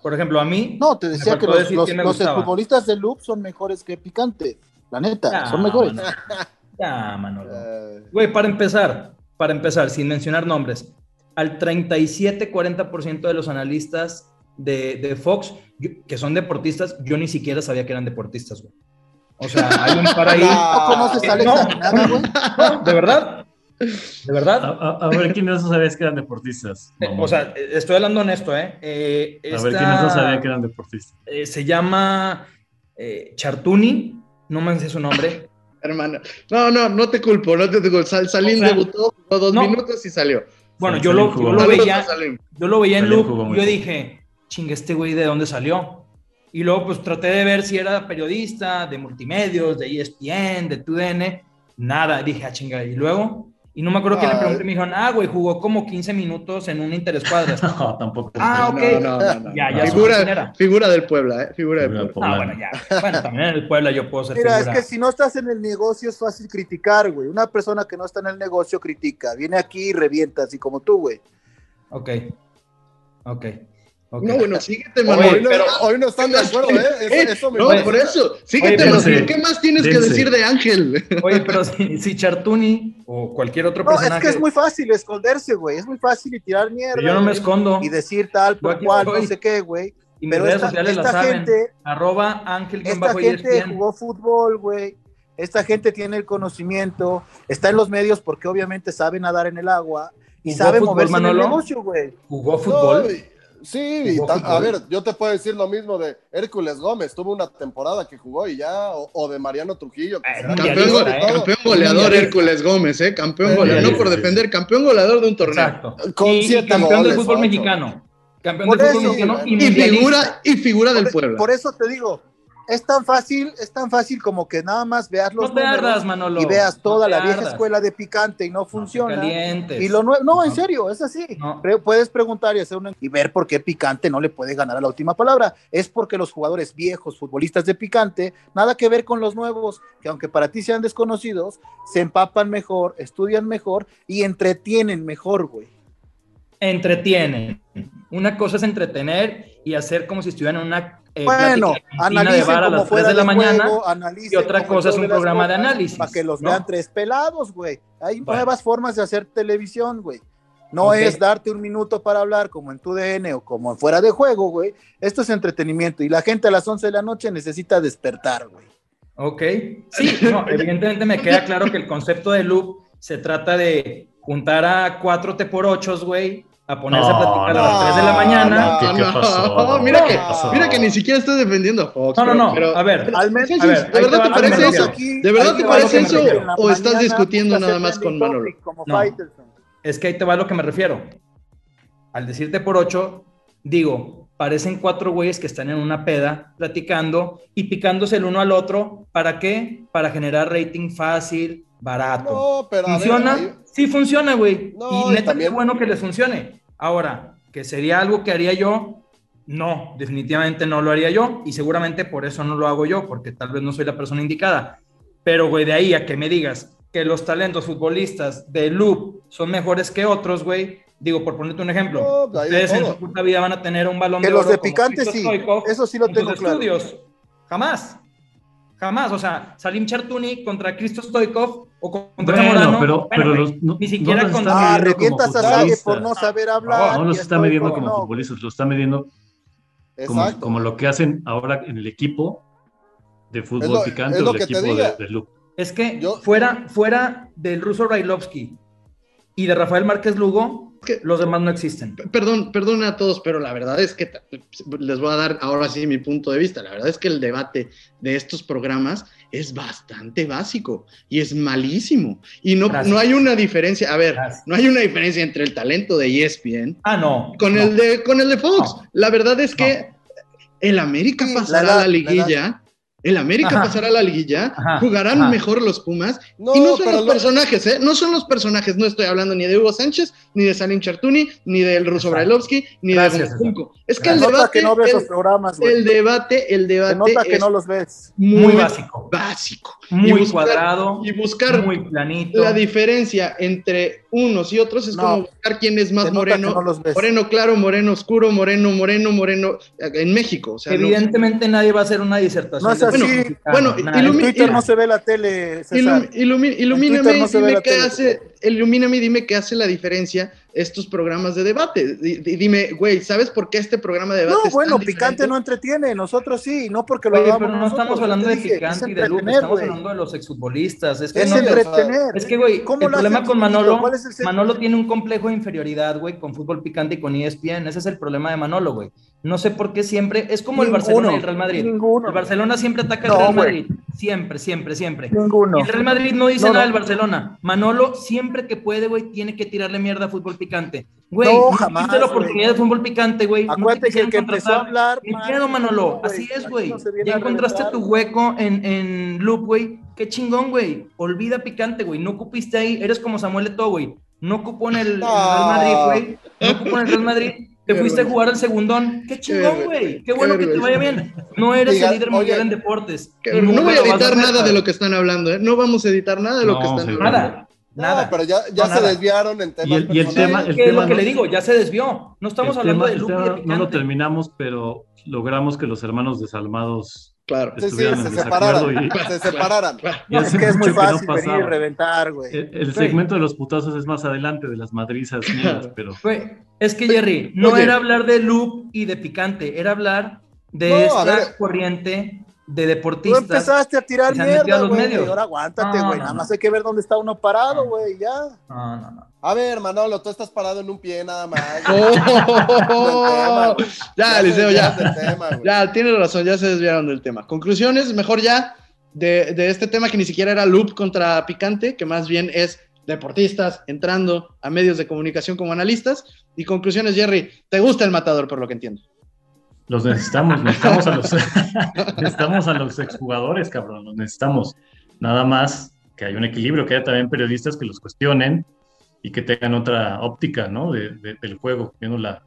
Por ejemplo, a mí. No, te decía que los, los, futbolistas de Loop son mejores que Picante. La neta, Ya, son mejores. Manolo. Ya, Manolo. Eh, Güey, para empezar, para empezar, sin mencionar nombres, al 37-40% de los analistas de, de Fox, yo- que son deportistas, yo ni siquiera sabía que eran deportistas, güey. O sea, hay un par ahí. ¿No conoces a Alex No. Aguinaga, güey? No, ¿De verdad? ¿De verdad? a- a ver, ¿quiénes no sabías que eran deportistas? Eh, o sea, estoy hablando honesto, ¿eh? Eh, a ver, ¿quiénes no sabían que eran deportistas? eh, se llama eh, Chartuni, no me sé su nombre. Hermano. No, no, no te culpo, no te culpo. Sal- Salim O sea, debutó, dos no. minutos y salió. Bueno, yo lo, yo lo veía, yo lo veía en Salim muy yo dije, chinga, este güey de dónde salió. Y luego pues traté de ver si era periodista de multimedios, de ESPN, de TUDN, nada, dije, ah, chinga, y luego, Y no me acuerdo quién le pregunté, me dijeron, ah, güey, jugó como 15 minutos en un Interescuadras. No, tampoco. Ah, ok. No, no, no, no. Ya, ya figura, figura del Puebla, ¿eh? Figura del Puebla. Ah, bueno, ya. Bueno, también en el Puebla yo puedo ser Mira, es que si no estás en el negocio es fácil criticar, güey. Una persona que no está en el negocio critica. Viene aquí y revienta, así como tú, güey. Ok. Ok. No, bueno, síguete, Hoy, Manuel. no, pero- hoy no están de acuerdo, ¿eh? Eso, eso me no, parece. por eso. Síguete, Oye, pero Manuel. sí. ¿Qué más tienes que decir de Ángel? Oye, pero si, si Chartuni o cualquier otro No, es personaje. que es muy fácil esconderse, güey. Es muy fácil y tirar mierda. Yo no me escondo. Y decir tal por aquí cual, no sé qué, güey. Y mis Pero redes esta, sociales la esta saben. gente, Arroba Ángel esta gente ESPN. jugó fútbol, güey. Esta gente tiene el conocimiento, está en los medios porque obviamente sabe nadar en el agua y ¿Jugó sabe fútbol, moverse en el negocio, güey. Jugó fútbol. Sí, y ¿Jugó ta- a fútbol? ver, yo te puedo decir lo mismo de Hércules Gómez, tuvo una temporada que jugó y ya, o, o de Mariano Trujillo. que Eh, será Campeón, go- ¿eh? campeón goleador. Hércules Gómez, ¿eh? Campeón goleador. No por defender, campeón goleador de un torneo. Exacto. Con y, y siete campeón del fútbol ocho. mexicano. Campeón Por del fútbol eso, mexicano y, figura, y figura del Por, Puebla. por eso te digo, es tan fácil, es tan fácil como que nada más veas los No números ardas, y veas No toda la vieja ardas. escuela de picante y no No funciona. calientes. Y lo nuevo, no, en No. serio, es así. No. Pre- Puedes preguntar y hacer una y ver por qué Picante no le puede ganar a la última palabra. Es porque los jugadores viejos, futbolistas de Picante, nada que ver con los nuevos, que aunque para ti sean desconocidos, se empapan mejor, estudian mejor y entretienen mejor, güey. Entretienen. Una cosa es entretener y hacer como si estuvieran en una eh, Bueno, argentina de analicen bar a como las 3 fuera de la mañana. juego, analicen y otra cosa es un programa de análisis, Para que los ¿no? vean tres pelados, güey. Hay Bueno. nuevas formas de hacer televisión, güey. No es darte un minuto para hablar como en tu DN o como en fuera de juego, güey. Esto es entretenimiento y la gente a las 11 de la noche necesita despertar, güey. Ok. Sí, no, evidentemente me queda claro que el concepto de loop se trata de juntar a cuatro T por ochos, güey, a ponerse a No, platicar a no, las 3 de la mañana. no, ¿Qué, qué no, pasó? mira ¿Qué que- pasó? Mira que ni siquiera estás defendiendo a Fox. No, no, no. pero- a ver, Al menos, a ¿de verdad te parece eso? ¿De verdad te parece eso? ¿O estás discutiendo nada más con Manolo? No. Es que ahí te va a lo que me refiero. Al decirte por ocho, digo, parecen cuatro güeyes que están en una peda platicando y picándose el uno al otro. ¿Para qué? Para generar rating fácil, barato. No, pero a ver, ¿Funciona? ahí- Sí funciona, güey. No, y neta, también- qué bueno que les funcione. Ahora, que sería algo que haría yo, no, definitivamente no lo haría yo y seguramente por eso no lo hago yo, porque tal vez no soy la persona indicada. Pero, güey, de ahí a que me digas que los talentos futbolistas de Loop son mejores que otros, güey, digo, por ponerte un ejemplo, No, pues, ustedes en su puta vida van a tener un balón Que de los oro de Picante sí, Stoichkov eso sí lo en tengo claro. estudios. Jamás. Jamás. O sea, Salim Chartuni contra Cristo Stoikov o contra Bueno, Zamorano. pero, bueno, pero los, no, ni siquiera no los contra- está Ah, midiendo como revientas a Sague futbolistas. por no saber hablar. No, no los está midiendo con- como no, futbolistas, lo está midiendo como, como lo que hacen ahora en el equipo de fútbol Es lo- picante es o el equipo de, de Loop. Es que Yo- fuera, fuera del ruso Brailovsky y de Rafael Márquez Lugo, que- los demás no existen. Perdón, perdón a todos, pero la verdad es que les voy a dar ahora sí mi punto de vista. La verdad es que el debate de estos programas es bastante básico y es malísimo. Y no, Gracias. no hay una diferencia, a ver, Gracias. no hay una diferencia entre el talento de ESPN Ah, no. con, no. el, de, con el de Fox. No. La verdad es que el América pasará la edad, a la la liguilla. El América Ajá. pasará a la liguilla, Ajá, jugarán ajá. mejor los Pumas. No, y no son los lo- personajes, ¿eh? No son los personajes. No estoy hablando ni de Hugo Sánchez, ni de Salim Chartuni, ni del Ruso. Brailovsky, ni Gracias, de. Junco. Es que el nota debate, que no ves los el, programas, güey. el debate, el Se debate nota que es no los ves. muy, Muy básico. básico. Muy Y buscar- cuadrado, Y buscar muy planito. la diferencia entre unos y otros es No. como buscar quién es más moreno. que no los ves. Moreno claro, moreno oscuro, moreno, moreno, moreno. En México. O sea, no- Evidentemente nadie va a hacer una disertación. No Bueno. En Twitter no se ve la tele, César. Ilum- ilumi- ilumíname Twitter no y se ve dime la qué tele. hace, ilumíname y dime qué hace la diferencia estos programas de debate. Di- di- Dime, güey, ¿sabes por qué este programa de debate No, es bueno, tan Picante diferente? no entretiene, nosotros sí, no porque lo Oye, hagamos pero no nosotros, estamos hablando de dije, picante es y de entretener, estamos hablando de los exfutbolistas. Es que Es no, entretener. Es que, güey, ¿Cómo el problema con Manolo, sentido? ¿Cuál es el sentido? Manolo tiene un complejo de inferioridad, güey, con fútbol picante y con ESPN. Ese es el problema de Manolo, güey. No sé por qué siempre, es como el Barcelona y el Real Madrid. ninguno. El Barcelona siempre ataca al No, Real. Madrid. Siempre, siempre, siempre. Ninguno. Y el Real Madrid no dice No, nada no. del Barcelona. Manolo, siempre que puede, güey, tiene que tirarle mierda a fútbol picante. Güey, No, no, jamás, la oportunidad de fútbol picante, güey. No te Acuérdate que el que empezó a hablar. Ni más, pedo, Manolo. güey. Así es, güey. no Ya encontraste tu hueco en, en Loop, güey. qué chingón, güey. Olvida picante, güey. No ocupiste ahí. Eres como Samuel Eto'o, güey. No ocupó en el, el Real Madrid, güey. No ocupó en el Real Madrid. Te Qué fuiste a vergüenza. jugar al segundón. Qué chingón, vergüenza. güey. Qué bueno que te vergüenza. vaya bien. No eres Diga, el líder mundial oye, en deportes. No voy a editar nada de lo que están hablando, ¿eh? No vamos a editar nada de lo No, que están hablando. Nada. No, Nada. pero ya, ya No, se nada. desviaron en temas Y el- y el tema- el ¿Qué es tema lo que no- le digo? Ya se desvió. No estamos hablando tema- de tema de no lo terminamos, pero logramos que los hermanos desalmados Claro. Sí, sí, estuvieran se separaran. y, Se separaran. y Es que es muy no fácil venir y reventar, güey. El, el segmento de los putazos es más adelante de las madrizas mías, pero Güey, es que Jerry, no Oye. era hablar de loop y de picante, era hablar de No, esta ver. corriente de Tú deportistas. empezaste a tirar mierda, güey. Ahora aguántate, güey. no, Nada no. más hay que ver dónde está uno parado, güey. Ya. No, no, no. A ver, Manolo, tú estás parado en un pie nada más. Oh, ya, se Eliseo, ya. tema. Ya, tienes razón, ya se desviaron del tema. Conclusiones, mejor ya de, de este tema que ni siquiera era loop contra picante, que más bien es deportistas entrando a medios de comunicación como analistas. Y conclusiones, Jerry, ¿te gusta el matador por lo que entiendo? Los necesitamos, necesitamos a los, necesitamos a los exjugadores, cabrón, los necesitamos. Nada más que hay un equilibrio, que haya también periodistas que los cuestionen y que tengan otra óptica, ¿no? De, de- del juego, viéndola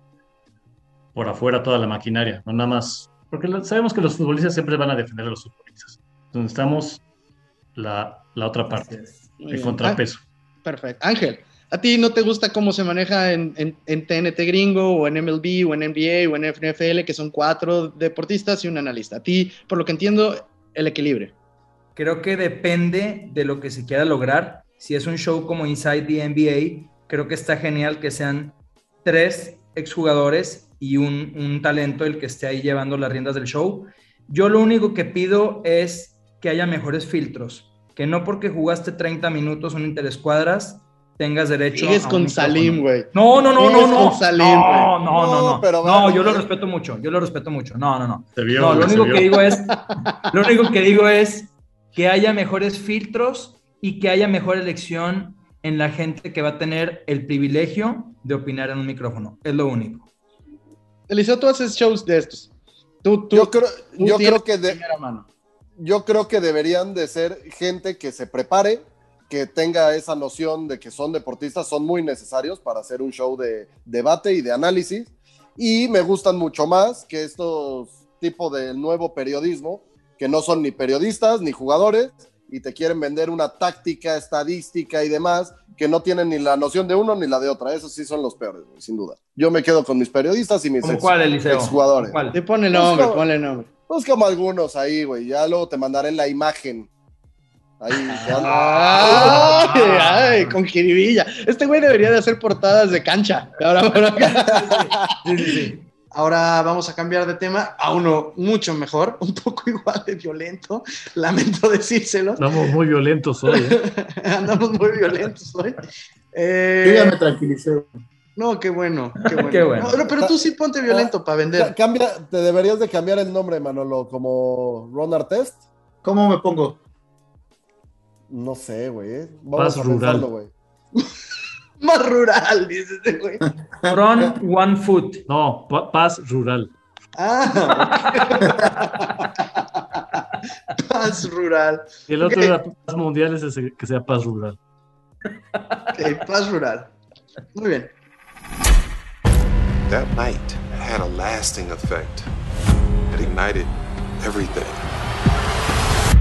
por afuera toda la maquinaria, no nada más, porque sabemos que los futbolistas siempre van a defender a los futbolistas. Entonces necesitamos la, la otra parte, el contrapeso. Ah, perfecto. Ángel, ¿a ti no te gusta cómo se maneja en, en- en TNT gringo o en MLB o en NBA o en NFL, que son cuatro deportistas y un analista? A ti, por lo que entiendo, el equilibrio. Creo que depende de lo que se quiera lograr. Si es un show como Inside the NBA, creo que está genial que sean tres exjugadores y un, talento el que esté ahí llevando las riendas del show. Yo lo único que pido es que haya mejores filtros, que no porque jugaste 30 minutos en interescuadras tengas derecho Sigues a con. Salim, güey. No, no, no, no, no. con Salim, no, no, no, No, no. pero no, yo lo respeto mucho. Yo lo respeto mucho. No, no, no. Se vio, No, lo único vio. que digo es, lo único que digo es que haya mejores filtros y que haya mejor elección en la gente que va a tener el privilegio de opinar en un micrófono. Es lo único. Eliseo, tú haces shows de estos. Tú, tú, Yo creo, tú yo creo que de- mano. yo creo que deberían de ser gente que se prepare, que tenga esa noción de que son deportistas, son muy necesarios para hacer un show de debate y de análisis. Y me gustan mucho más que estos tipos del nuevo periodismo, que no son ni periodistas ni jugadores y te quieren vender una táctica, estadística y demás, que no tienen ni la noción de uno ni la de otra. Esos sí son los peores, sin duda. Yo me quedo con mis periodistas y mis ¿Cómo ex- cuál, Eliseo? exjugadores. ¿Cuál? Sí, ponle nombre, Busca- ponle nombre. Pues como algunos ahí, güey. Ya luego te mandaré la imagen. Ahí. que anda. Ah. Ay, ay, con jiribilla. Este güey debería de hacer portadas de cancha. Ahora, ahora- Sí, sí, sí. Ahora vamos a cambiar de tema a uno mucho mejor, un poco igual de violento. Lamento decírselo. Andamos muy violentos hoy, ¿eh? Andamos muy violentos hoy. Eh, Yo ya me tranquilicé. no, qué bueno, qué bueno. Qué bueno. No, pero tú sí ponte violento para vender. Cambia, te deberías de cambiar el nombre, Manolo, como Ron Artest. ¿Cómo me pongo? No sé, güey. eh. Vamos Paz a rural. pensarlo, güey. Más rural, dice este güey. From One Foot. No, pa- paz rural. Ah. Paz rural. Y el otro Ok. era paz mundial, es ese que sea paz rural. Ok, paz rural. Muy bien. That night had a lasting effect. It ignited everything.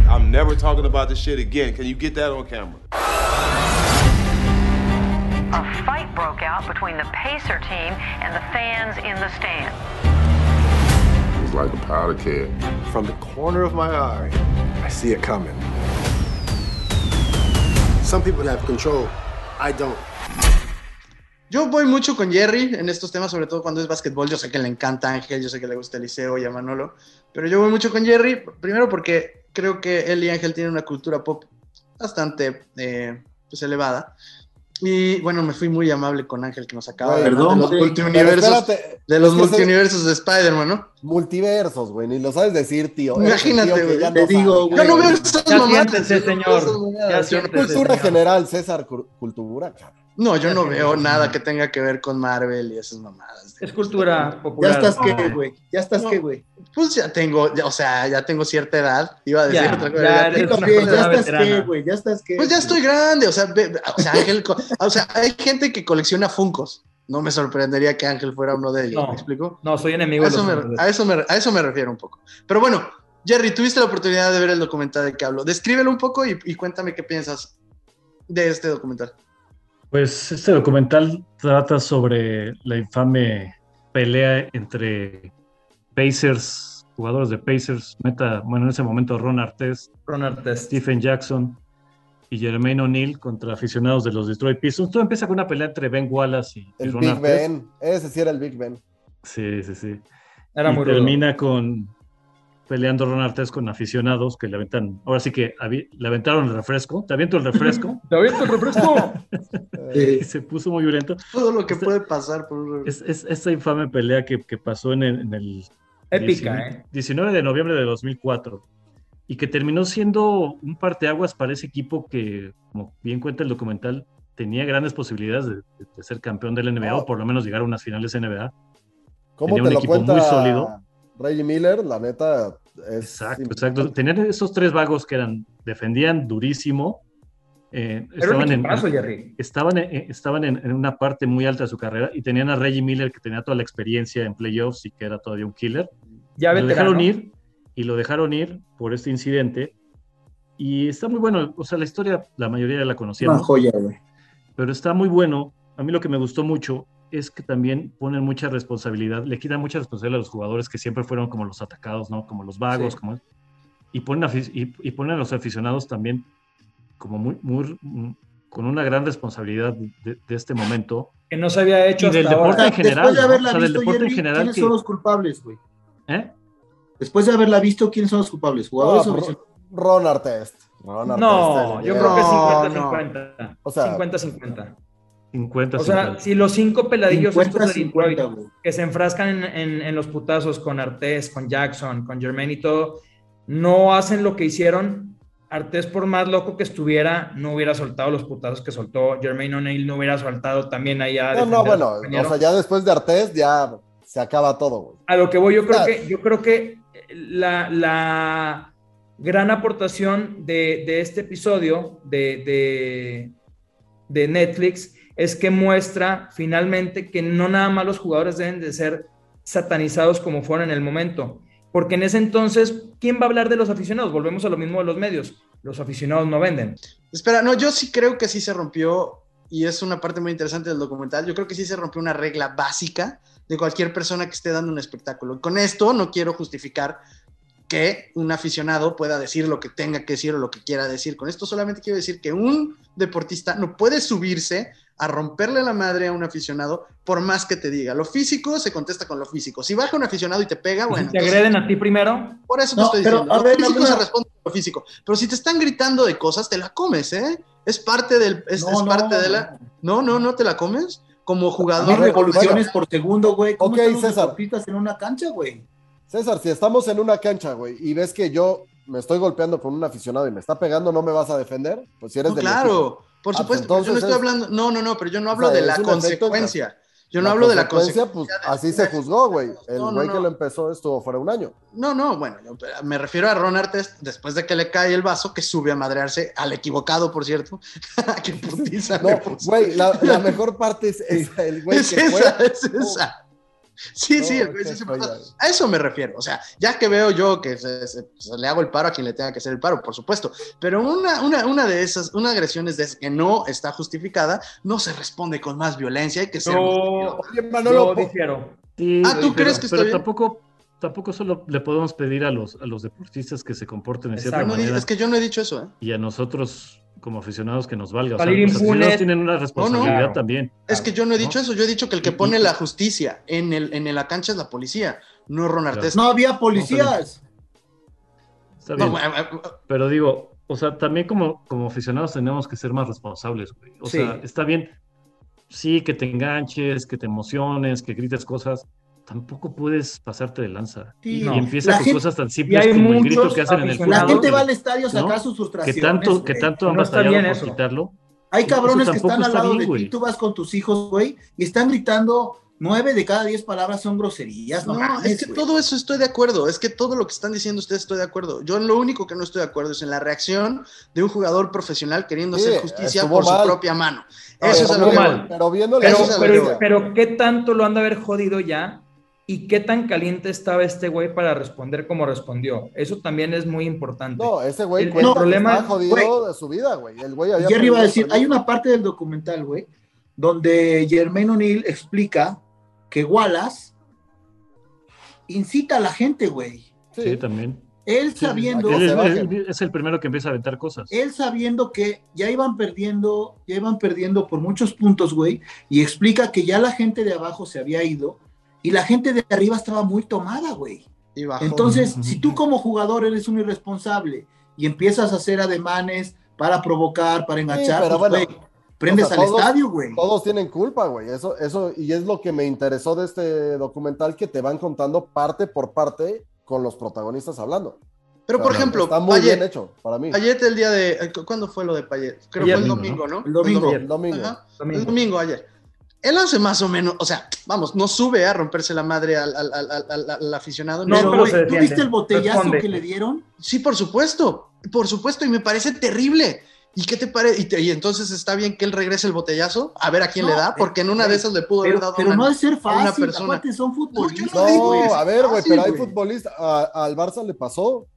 I'm never talking about this shit again. Can you get that on camera? A fight broke out between the Pacer team and the fans in the stand. It was like a powder keg. From the corner of my eye, I see it coming. Some people have control. I don't. Yo voy mucho con Jerry en estos temas, sobre todo cuando es básquetbol. Yo sé que le encanta Ángel, yo sé que le gusta Eliseo y a Manolo, pero yo voy mucho con Jerry, primero porque creo que él y Ángel tienen una cultura pop bastante eh, pues, elevada. Y bueno, me fui muy amable con Ángel que nos acaba Güey, de hablar perdón, de los Pero espérate, de los es que ese- multiuniversos de Spider-Man, ¿no? Multiversos, güey. Ni lo sabes decir, tío. Imagínate, tío güey. Te no digo, güey. Yo no veo esas mamadas. señor. Cultura general, César, cu- cultura, cabrón. No, yo no Ya veo nada que tenga que ver con Marvel y esas mamadas. Es cultura Ya popular. estás No. qué, güey. Ya estás No. qué, güey. Pues ya tengo, ya- o sea, ya tengo cierta edad. Iba a decir Ya, otra cosa. ya ya tengo- ya estás qué, veterana. güey. Ya estás qué. Pues ya estoy grande, o sea, ve- ve- o sea, Ángel, o sea, hay gente que colecciona Funcos. No me sorprendería que Ángel fuera uno de ellos, No. ¿me explico? No, soy enemigo A de eso, los me, a, eso me, a eso me refiero un poco. Pero bueno, Jerry, tuviste la oportunidad de ver el documental de que hablo. Descríbelo un poco y, y cuéntame qué piensas de este documental. Pues este documental trata sobre la infame pelea entre Pacers, jugadores de Pacers, meta, bueno, en ese momento Ron Artest, Ron Artest. Stephen Jackson y Jermaine O'Neal contra aficionados de los Detroit Pistons. Todo empieza con una pelea entre Ben Wallace y, y El Ron Big Artest. Ben. Ese sí era el Big Ben. Sí, sí, sí. Era y muy rudo. termina con peleando Ron Artest con aficionados que le aventan, ahora sí que le aventaron el refresco, te aviento el refresco, ¿Te aviento el refresco? y se puso muy violento. Todo lo que Este- puede pasar por un... Es, es- esta infame pelea que, que pasó en el, en el Épica, 19 ¿eh? 19 de noviembre de 2004 y que terminó siendo un parteaguas para ese equipo que, como bien cuenta el documental, tenía grandes posibilidades de, ser campeón del NBA o por lo menos llegar a unas finales NBA. ¿Cómo Tenía te un lo equipo cuenta muy sólido. Reggie Miller? La neta es Exacto, exacto. Tenían esos tres vagos que eran, defendían durísimo, eh, estaban en, Jerry. estaban, en, estaban en, en una parte muy alta de su carrera y tenían a Reggie Miller que tenía toda la experiencia en playoffs y que era todavía un killer. Ya lo veterano. dejaron ir y lo dejaron ir por este incidente. Y está muy bueno, o sea, la historia la mayoría la Una conocíamos, joya, güey. pero está muy bueno. A mí lo que me gustó mucho es que también ponen mucha responsabilidad, le quitan mucha responsabilidad a los jugadores que siempre fueron como los atacados, ¿no? Como los vagos, Sí. como y ponen, y, y ponen a los aficionados también como muy, muy mm, con una gran responsabilidad de, de este momento. Que no se había hecho Y del hasta ahora. deporte en general, Después de ¿no? haberla O sea, del visto, deporte en Jerry, general ¿quiénes que- son los culpables, güey? ¿eh? Después de haberla visto, ¿quiénes son los culpables? ¿Jugadores No, o? Ron Artest. Ron Artest, No, yo creo que No, 50-50. O sea, 50-50. 50, O sea, 50. si los cinco peladillos 50, estos de Detroit 50, güey. que se enfrascan en, en- en los putazos con Artés, con Jackson, con Jermaine y todo, no hacen lo que hicieron. Artés, por más loco que estuviera, no hubiera soltado los putazos que soltó. Jermaine O'Neal no hubiera soltado también ahí a No, no, bueno, o sea, ya después de Artest ya se acaba todo, güey. A lo que voy, yo creo que, yo creo que la, la gran aportación de, de este episodio de, de, de Netflix es que muestra finalmente que no nada más los jugadores deben de ser satanizados como fueron en el momento. Porque en ese entonces, ¿quién va a hablar de los aficionados? Volvemos a lo mismo de los medios. Los aficionados no venden. Espera, no, yo sí creo que sí se rompió, y es una parte muy interesante del documental, yo creo que sí se rompió una regla básica de cualquier persona que esté dando un espectáculo. Con esto no quiero justificar que un aficionado pueda decir lo que tenga que decir o lo que quiera decir. Con esto solamente quiero decir que un deportista no puede subirse a romperle la madre a un aficionado por más que te diga. Lo físico se contesta con lo físico. Si baja un aficionado y te pega, bueno. si te entonces- agreden a ti primero, por eso te No, estoy pero, diciendo. a Lo ver, físico se responde con lo físico. Pero si te están gritando de cosas, te la comes, ¿eh? Es parte del. Es, No, es no, parte de la. No, no, no te la comes. Como A jugador. mil revoluciones por segundo, güey. ¿Cómo Ok, César. en una cancha, güey? César, si estamos en una cancha, güey, y ves que yo me estoy golpeando con un aficionado y me está pegando, ¿no me vas a defender? Pues si eres No, claro, por Ah, supuesto. pues pero yo no estoy es- hablando. No, no, no, pero yo no O hablo sea, de la efecto consecuencia. Yo no hablo de la consecuencia. pues así se juzgó, güey. El No, no, güey no. que lo empezó estuvo fuera un año. No, no, bueno, yo me refiero a Ron Artest después de que le cae el vaso, que sube a madrearse, al equivocado, por cierto. Qué putiza. No, güey, la, la mejor parte es esa, el güey es que esa, fue. es esa. Sí, sí, No, el güey sí se pasó. A eso me refiero. O sea, ya que veo yo que se, se- se le hago el paro a quien le tenga que hacer el paro, por supuesto. Pero una, una, una de esas, una agresión es de esas que no está justificada, no se responde con más violencia. Hay que ser. yo, Oye, Manolo, yo difiero. Sí, Ah, ¿tú pero- crees que está pero bien? tampoco, tampoco solo le podemos pedir a los, a los deportistas que se comporten de cierta. No manera es que yo no he dicho eso, ¿eh? y a nosotros como aficionados que nos valga. O sea, Salir los aficionados impunes. tienen una responsabilidad también. Es que yo no he dicho ¿no? eso. Yo he dicho que el que pone la justicia en, el, en la cancha es la policía, no Ron Claro. Artest. No había policías. Está bien. Pero digo, o sea, también como, como aficionados tenemos que ser más responsables, güey. O Sí. sea, está bien, sí, que te enganches, que te emociones, que grites cosas. Tampoco puedes pasarte de lanza. Sí, y no. empieza La con gente- cosas tan simples como el grito que hacen en el. La gente que- va al estadio a ¿no? sacar sus que frustraciones. tanto, que tanto han No batallado por eso. quitarlo. Hay cabrones que están al está lado bien, de güey. ti, tú vas con tus hijos, güey, y están gritando nueve de cada diez palabras son groserías. No, No, es que todo eso estoy de acuerdo. Es que todo lo que están diciendo ustedes estoy de acuerdo. Yo en lo único que no estoy de acuerdo es en la reacción de un jugador profesional queriendo Sí, hacer justicia estuvo por su propia mano. No, Eso es a estuvo lo que mal. Pero viendo la Pero, pero, que pero, ¿qué tanto lo han de haber jodido ya? ¿Y qué tan caliente estaba este güey para responder como respondió? Eso también es muy importante. No, ese güey El- el problema- estaba jodido güey. de su vida, güey. El güey había Jerry iba a decir, hay una parte del documental, güey, donde Jermaine O'Neill explica que Wallace incita a la gente, güey. Sí, también. Él Sí, sabiendo, él es, se bajen. él es el primero que empieza a aventar cosas. él sabiendo que ya iban perdiendo, ya iban perdiendo por muchos puntos, güey, y explica que ya la gente de abajo se había ido y la gente de arriba estaba muy tomada, güey. Y bajó. Entonces, si tú como jugador eres un irresponsable y empiezas a hacer ademanes para provocar, para enganchar, pero pues, bueno, güey, prendes o sea, al todos- estadio, güey. Todos tienen culpa, güey. Eso, eso, y es lo que me interesó de este documental, que te van contando parte por parte con los protagonistas hablando. Pero, por ejemplo, está muy Payet, bien hecho para mí. Payet el día de. eh, ¿Cuándo fue lo de Payet? Creo que fue el domingo, ¿no? El domingo. El domingo. Ajá. Domingo. El domingo, ayer. Él hace más o menos, o sea, vamos, no sube a romperse la madre al, al- al- al- aficionado. No, Pero, pero güey, se ¿tú defiende. viste el botellazo Responde. que le dieron? Sí, por supuesto, por supuesto, y me parece terrible. ¿Y qué te parece? Y, te- y entonces está bien que él regrese el botellazo, a ver a quién No, le da, porque en una de esas le pudo haber dado pero una- no de ser a una fácil, persona. son futbolistas. No, digo, güey, No, es a ver, güey, fácil, pero hay futbolistas. al Barça le pasó.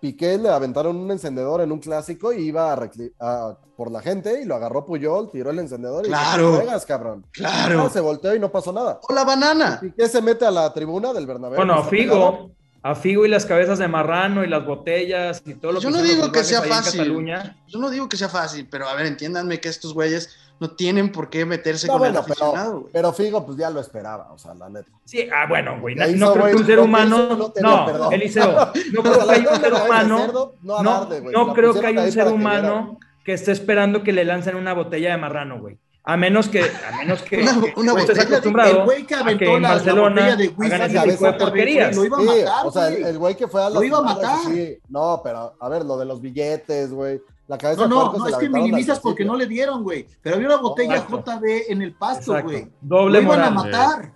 Piqué le aventaron un encendedor en un clásico y iba a por la gente y lo agarró Puyol, tiró el encendedor y Claro. dijo, "Juegas, cabrón. Claro. Ah, se volteó y no pasó nada. O la banana. Piqué se mete a la tribuna del Bernabéu. Bueno, a. Figo, a Figo y las cabezas de marrano y las botellas y todo lo Yo que no digo que sea fácil. Cataluña. Yo no digo que sea fácil, pero a ver, entiéndanme que estos güeyes no tienen por qué meterse No, con bueno, el aficionado, pero, Figo, pues ya lo esperaba, o sea, la neta. Sí, ah, bueno, güey. No, hizo, no creo que un ser lo humano. hizo no tenía No, perdón. Eliseo. No creo que la hay un a ser humano. cerdo, no a creo que haya un ser humano que esté esperando que le lancen una botella de marrano, güey. A menos que, a menos que, Una- que- una que estés botella de- acostumbrado el güey que a aventó que en la- Barcelona botella de whisky hagan ese tipo de porquerías. lo iba a Sí, matar, o sea, el, güey. el güey que fue a Lo las iba a matar. sí. No, pero a ver, lo de los billetes, güey. La cabeza No, de no, puerco no, es la que minimizas porque no le dieron, güey. Pero había una botella Exacto. JB en el pasto, Exacto. güey. Doble Lo iban a matar.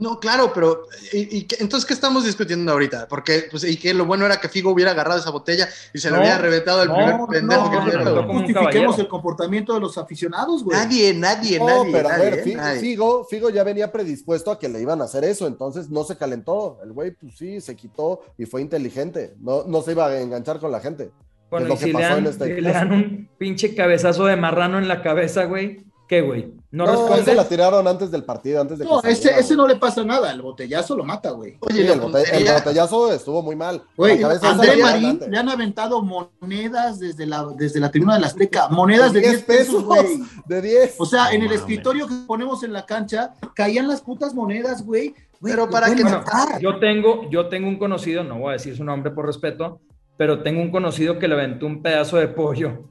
No, claro, pero ¿y, entonces qué estamos discutiendo ahorita? Porque pues, y que lo bueno era que Figo hubiera agarrado esa botella y se le No, hubiera reventado al no, primer pendejo No, que no, le no, hubiera no, justifiquemos el comportamiento de los aficionados, güey. Nadie, nadie, No, nadie. pero a nadie, ver, ¿eh? Fi- Nadie. Figo, Figo ya venía predispuesto a que le iban a hacer eso, entonces no se calentó. El güey, pues sí, se quitó y fue inteligente. No, no se iba a enganchar con la gente. Bueno, es lo y que si le, pasó dan, en este si le dan un pinche cabezazo de marrano en la cabeza, güey, ¿qué, güey? ¿No, No, respondes? ese la tiraron antes del partido, antes de que No, ese, saliera, ese güey. no le pasa nada. El botellazo lo mata, güey. Oye, el, bote- el tontería- botellazo estuvo muy mal. Güey, André Marín le han aventado monedas desde la, desde la tribuna de la Azteca. Monedas de 10 pesos, güey. De 10. O sea, en el escritorio que ponemos en la cancha, caían las putas monedas, güey. Pero para pueden que- matar. Yo tengo, yo tengo un conocido, no voy a decir su nombre por respeto, pero tengo un conocido que le aventó un pedazo de pollo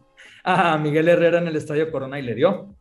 a Miguel Herrera en el Estadio Corona y le dio.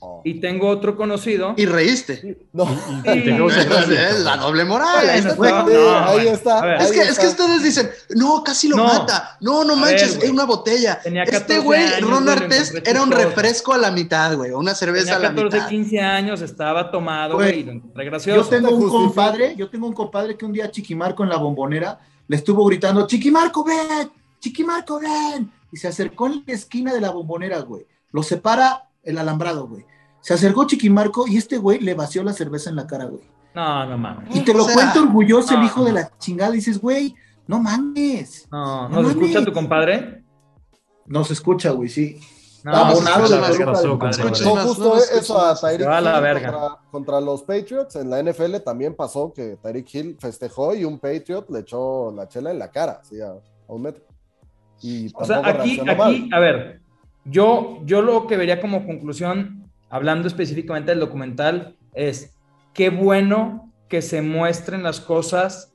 Oh. Y tengo otro conocido. Y reíste. No. Y Es gracia. la doble moral. Ahí está. Sí, no, ahí está. ver. ahí Es que, es está. que ustedes dicen, no, casi lo No. mata. No, no A manches, ver, es una botella. Tenía Este 14 güey, Ron encontré era un refresco a la mitad, güey. Una cerveza Tenía a la 14, mitad. 15 años, estaba tomado, Güey, güey, y lo encontré Yo gracioso. tengo te un compadre, yo tengo un compadre que un día Chiquimarco en la bombonera le estuvo gritando, Chiquimarco, ven, Chiquimarco, ven. Y se acercó en la esquina de la bombonera, güey. Lo separa el alambrado, güey. Se acercó Chiquimarco y este güey le vació la cerveza en la cara, güey. No, no mames. Y te lo O sea, cuenta orgulloso el no, hijo de no. la chingada. Y dices, güey, no mames. No, No ¿nos escucha mames. tu compadre? No se escucha, güey, sí. Abonado de más, justo eso a. Tyreek la Hill verga. Contra, contra los Patriots. En la NFL también pasó que Tyreek Hill festejó y un Patriot le echó la chela en la cara, así a, a un metro. Y O sea, tampoco aquí, aquí, mal. a ver, yo, yo lo que vería como conclusión, hablando específicamente del documental, es qué bueno que se muestren las cosas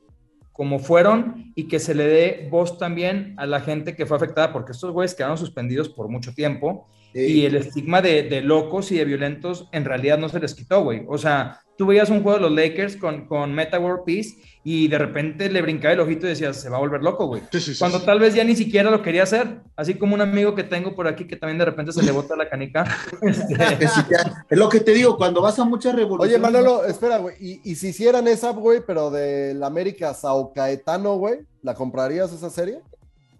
como fueron y que se le dé voz también a la gente que fue afectada, porque estos güeyes quedaron suspendidos por mucho tiempo y el estigma de, de locos y de violentos en realidad no se les quitó, güey. O sea, tú veías un juego de los Lakers con, con Meta World Peace y de repente le brincaba el ojito y decías, se va a volver loco, güey. Cuando tal vez ya ni siquiera lo quería hacer. Así como un amigo que tengo por aquí que también de repente se le bota la canica. Este, es lo que te digo, cuando vas a muchas Oye, revoluciones. Manolo, espera, güey. ¿Y, y si hicieran esa, güey, pero del América Sao Caetano, güey, ¿la comprarías esa serie?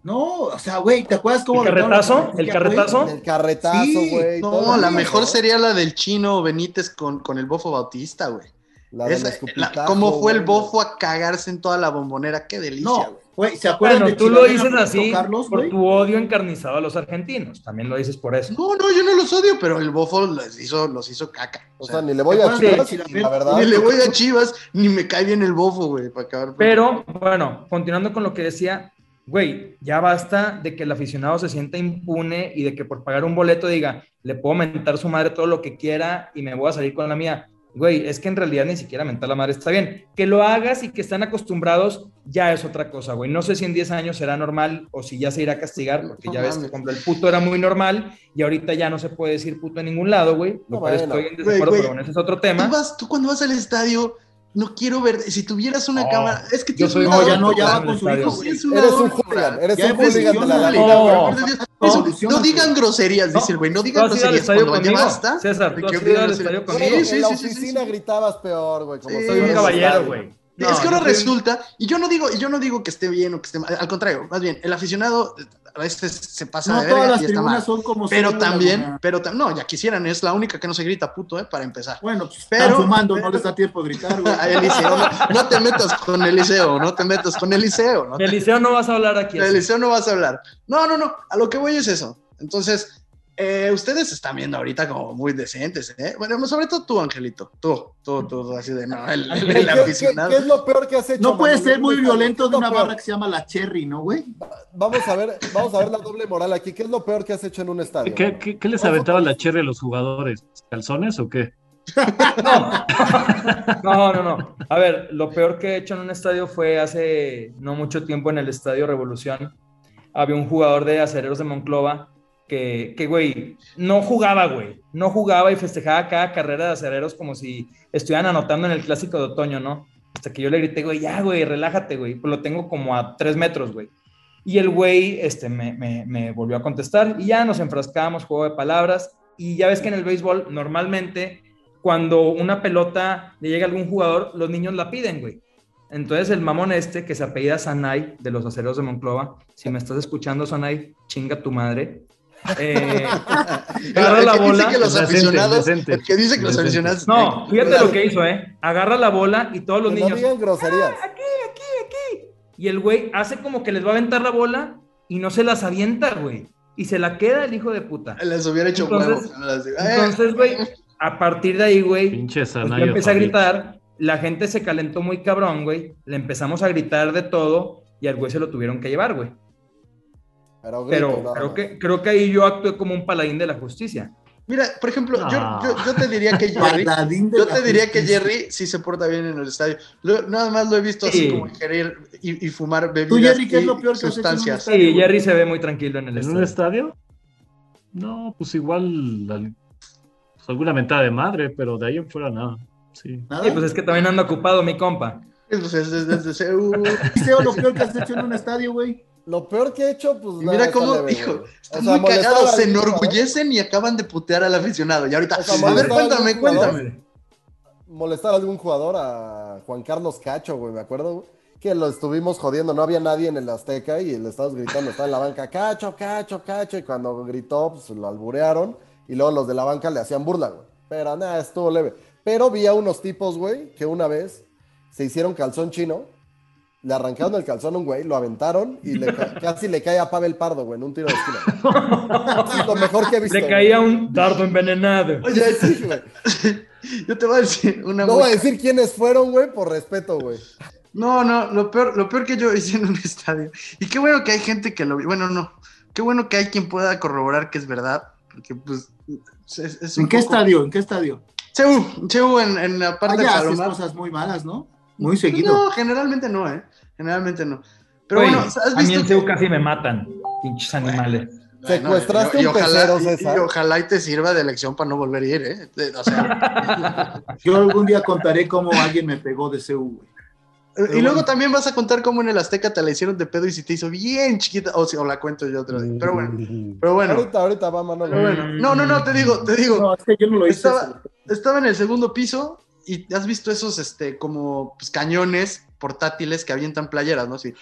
No, o sea, güey, ¿te acuerdas cómo ¿El carretazo? la ¿El carretazo? El carretazo, Sí, güey. No, todo la mejor ¿no? sería la del chino Benítez con, con el bofo Bautista, güey. La del Esa- la- escupitajo, Cómo fue el bofo a cagarse en toda la bombonera, qué delicia, No, güey. güey, ¿se acuerdan bueno, de tú lo dices así Carlos, por tu odio encarnizado a los argentinos. También lo dices por eso. No, no, yo no los odio, pero el bofo los hizo, los hizo caca. O sea, ni le voy a ¿te acuerdas Chivas, de la verdad. ni le voy a Chivas, ni me cae bien el bofo, güey, para acabar. Pero bueno, continuando con lo que decía, güey, ya basta de que el aficionado se sienta impune y de que por pagar un boleto diga, le puedo mentar su madre todo lo que quiera y me voy a salir con la mía. Güey, es que en realidad ni siquiera mentar la madre está bien. Que lo hagas y que están acostumbrados ya es otra cosa, güey. No sé si en 10 años será normal o si ya se irá a castigar, porque No ya ves que cuando el puto era muy normal y ahorita ya no se puede decir puto en ningún lado, güey. Lo No, cual bueno. estoy en desacuerdo, Güey, pero bueno, ese es otro tema. Tú, vas, tú cuando vas al estadio, no quiero ver, si tuvieras una No, cámara, es que yo tienes soy una No, ya no, ya va con su hijo, güey. Una Eres un hooligan, eres Ya un hooligan de la la liga. liga, por güey. amor de Dios. No, no digan güey. groserías, No, dice el güey, no digan groserías. Cuando ya basta. César, tú has ido al estadio conmigo. Bueno, Sí, sí, en la sí, sí, sí, oficina sí. gritabas peor, güey. Como Sí, Soy un caballero, estadio. Es No, que ahora soy- resulta, y yo no digo, y yo no digo que esté bien o que esté mal, al contrario, más bien, el aficionado a veces se pasa No de todas verga las y está mal. tribunas son como Pero son, también, pero ta- no, ya quisieran, es la única que no se grita puto, eh, para empezar. Bueno, pues Pero- están fumando, pero- no les da tiempo de gritar, güey. A Eliseo, no, no te metas con Eliseo, no te metas con Eliseo. No De Eliseo no vas a hablar aquí. Eliseo no vas a hablar. No, no, no. A lo que voy es eso. Entonces, eh, ustedes están viendo ahorita como muy decentes, ¿eh? Bueno, sobre todo tú, Angelito. Tú, tú, tú, así de no, el, el- ¿Qué, el qué- aficionado. qué es lo peor que has hecho? No puede ser muy violento de ¿Qué es una peor? barra que se llama la Cherry, ¿no, güey? Vamos a ver, vamos a ver la doble moral aquí. ¿Qué es lo peor que has hecho en un estadio? ¿Qué, qué- qué les aventaba la cherry a los jugadores? ¿Calzones o qué? No, no, no. A ver, lo peor que he hecho en un estadio fue hace no mucho tiempo en el Estadio Revolución. Había un jugador de Acereros de Monclova que, que, güey, no jugaba, güey. No jugaba y festejaba cada carrera de Acereros como si estuvieran anotando en el Clásico de Otoño, ¿no? Hasta que yo le grité, güey, ya, güey, relájate, güey. Pues lo tengo como a tres metros, güey. Y el güey este, me, me, me volvió a contestar y ya nos enfrascábamos, juego de palabras. Y ya ves que en el béisbol normalmente cuando una pelota le llega a algún jugador, los niños la piden, güey. Entonces el mamón este, que se apellida Sanay, de los aceros de Monclova, si me estás escuchando, Sanay, chinga tu madre. Eh, agarra El la que dice bola. que los Decente, aficionados, decente. el que dice que los aficionados. No, fíjate lo que hizo, ¿eh? Agarra la bola y todos los Que no niños. digan groserías. Aquí, aquí, aquí. Y el güey hace como que les va a aventar la bola y no se las avienta, güey. Y se la queda el hijo de puta. Les hubiera hecho Entonces- eh, Entonces, güey, a partir de ahí, güey, Pinche pues yo empecé a gritar, la gente se calentó muy cabrón, güey. Le empezamos a gritar de todo y al güey se lo tuvieron que llevar, güey. Pero, grito, Pero nada creo que, creo que ahí yo actué como un paladín de la justicia. Mira, por ejemplo, yo, Ah. yo, yo te diría que Jerry. Yo la te diría que. Jerry sí se porta bien en el estadio. Lo- nada más lo he visto así Sí. como ingerir y, y fumar bebidas Tú, Jerry, ¿qué es lo peor que has hecho en un sustancias. estadio? Sí, Jerry se ve muy tranquilo en el ¿En un estadio. estadio? No, pues igual al- pues alguna mentada de madre, pero de ahí en fuera nada. Sí. ¿Nada? Sí, pues es que también anda ocupado mi compa. Pues es desde, desde CU. Liceo, lo peor que has hecho en un estadio, güey. Lo peor que he hecho, pues. Y mira cómo, leve, hijo, están O sea, muy cagados, se enorgullecen y acaban de putear al aficionado. Y ahorita, O sea, a ver, cuéntame, cuéntame. molestar a algún jugador, a Juan Carlos Cacho, güey, me acuerdo, güey, que lo estuvimos jodiendo, no había nadie en el Azteca y le estábamos gritando, estaba en la banca, Cacho, Cacho, Cacho, y cuando gritó, pues lo alburearon y luego los de la banca le hacían burla, güey. Pero nada, estuvo leve. Pero vi a unos tipos, güey, que una vez se hicieron calzón chino, le arrancaron el calzón a un güey, lo aventaron y le casi le cae a Pavel Pardo, güey, en un tiro de esquina. Es lo mejor que he visto. Le güey. caía un dardo envenenado. Oye, Sí, güey. yo te voy a decir una No voy a decir quiénes fueron, güey, por respeto, güey. No, no, lo peor, lo peor que yo hice en un estadio. Y qué bueno que hay gente que lo vi. Bueno, no. Qué bueno que hay quien pueda corroborar que es verdad. Porque, pues, es, es un ¿En qué poco- estadio? ¿En qué estadio? Cheu, Cheu en, en la parte de Allá haces Palomar. cosas muy malas, ¿no? Muy seguido. No, generalmente no, ¿eh? Generalmente no. Pero bueno, ¿has a mí visto en CEU que- casi me matan, pinches animales. Secuestraste y, un pecero, y- César. y ojalá y te sirva de lección para no volver a ir, ¿eh? De- O sea, Yo algún día contaré cómo alguien me pegó de CU, güey. y luego también vas a contar cómo en el Azteca te la hicieron de pedo y si te hizo bien chiquita, o si o la cuento yo otro día. Pero bueno, pero bueno. Ahorita, ahorita va Manolo. Pero bueno. No, no, no, te digo, te digo. No, es que yo no lo hice. Estaba, estaba en el segundo piso y has visto esos, este, como pues, cañones portátiles que avientan playeras, ¿no? Sí.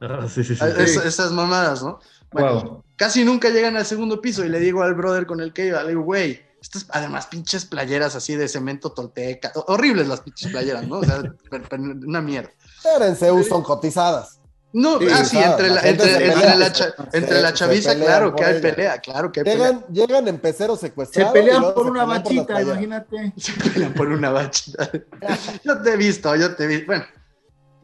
Ah, sí, sí, sí. Es- esas mamadas, ¿no? Bueno, Wow. casi nunca llegan al segundo piso y le digo al brother con el que iba, le digo, güey, estas además pinches playeras así de cemento tolteca, ho- horribles las pinches playeras, ¿no? O sea, per- per- una mierda. Pero en Zeus son cotizadas. No, Sí, ah, sí, entre la la, entre, se entre pelea. la, cha- Se- la chaviza, claro que hay ella. pelea, claro que hay pelea. Llegan, llegan en pecero Se secuestrado. y pelean luego por se una pelean por las bachita, imagínate. Se pelean por una bachita. yo te he visto, yo te he visto. Bueno,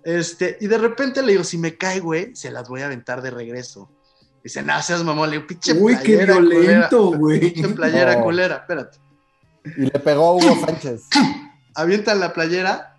este, y de repente le digo, si me cae, güey, se las voy a aventar de regreso. Dice, no seas mamón, le digo, pinche Uy, qué violento, culera". güey. Pinche playera No. culera, espérate. Y le pegó a Hugo Sánchez. Avientan la playera,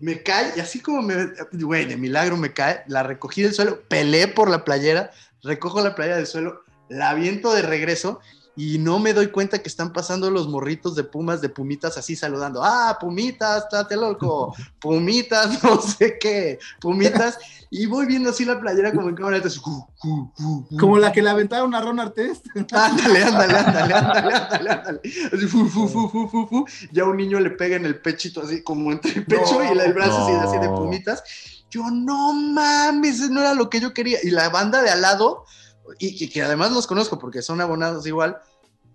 me cae, y así como me, güey, de milagro me cae, la recogí del suelo, peleé por la playera, recojo la playera del suelo, la aviento de regreso y no me doy cuenta que están pasando los morritos de pumas, de pumitas así saludando. Ah, pumitas, tate loco, pumitas, no sé qué, pumitas. Y voy viendo así la playera como en cámara, entonces, uh, uh, uh. Como la que le aventaron a Ron Artest. Ándale, ándale, ándale, ándale, ándale, ándale. Así, fu, fu, fu. Ya un niño le pega en el pechito, así como entre el pecho No, y el brazo así, así de pumitas. Yo, no mames, no era lo que yo quería. Y la banda de al lado, y, y que además los conozco porque son abonados igual.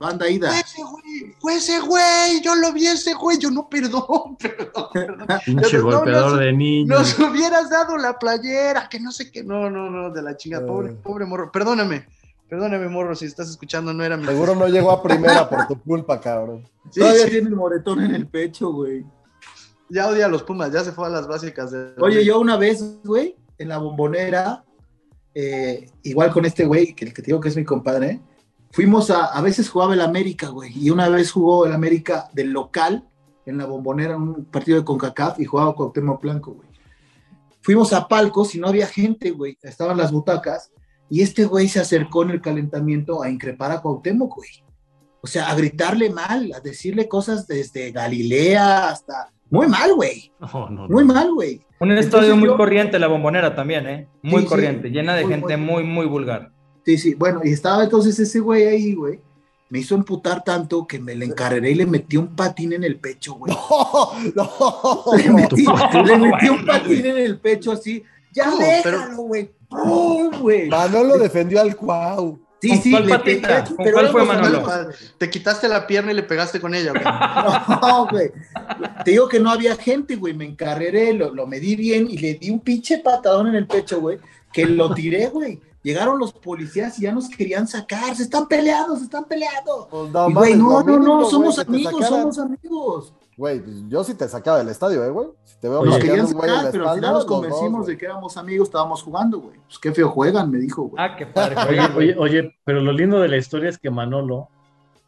Banda Ida. Fue ese güey, fue ese güey, yo lo vi ese güey, yo no, perdón, perdón, perdón. Pinche No, golpeador no, de niños. Nos hubieras dado la playera, que no sé qué, no, no, no, de la chingada, pobre, Eh. pobre morro, perdóname, perdóname morro, si estás escuchando, no era mi Seguro no llegó a primera por tu culpa, cabrón. Sí, Todavía sí. tiene el moretón en el pecho, güey. Ya odia a los Pumas, ya se fue a las básicas. De... Oye, yo una vez, güey, en la bombonera, eh, igual con este güey, que el que te digo que es mi compadre, fuimos a, a veces jugaba el América, güey, y una vez jugó el América del local en la bombonera, en un partido de CONCACAF, y jugaba Cuauhtémoc Blanco, güey. Fuimos a palcos y no había gente, güey, estaban las butacas, y este güey se acercó en el calentamiento a increpar a Cuauhtémoc, güey. O sea, a gritarle mal, a decirle cosas desde Galilea hasta... Muy mal, güey. No, no, Muy no. mal, güey. Un Entonces estadio muy yo- corriente, la bombonera también, ¿eh? Muy Sí, sí. corriente, llena de Muy, gente muy, muy vulgar. Sí, sí, bueno, y estaba entonces ese güey ahí, güey. Me hizo emputar tanto que me le encarreré y le metí un patín en el pecho, güey. No, no. Le metí, le metí un patín en el pecho así. Ya déjalo, güey. ¡Pum, güey! Manolo defendió al Cuau. Sí, ¿Con sí, cuál le patita? pegué, ¿Con pero cuál fue, Manolo? Te quitaste la pierna y le pegaste con ella, güey. No, güey. Te digo que no había gente, güey. Me encarreré, lo, lo medí bien y le di un pinche patadón en el pecho, güey. Que lo tiré, güey. Llegaron los policías y ya nos querían sacar. Se están peleando, se están peleando. Pues no, y, güey, no, no, no, somos amigos, sacaran. somos amigos. Güey, pues yo sí te sacaba del estadio, eh, güey. Si te veo Oye, Nos querían sacar, pero al espalda, final nos dos, convencimos de que éramos amigos, estábamos jugando, güey. Pues qué feo juegan, me dijo, güey. Ah, qué padre. Oye, oye, oye, pero lo lindo de la historia es que Manolo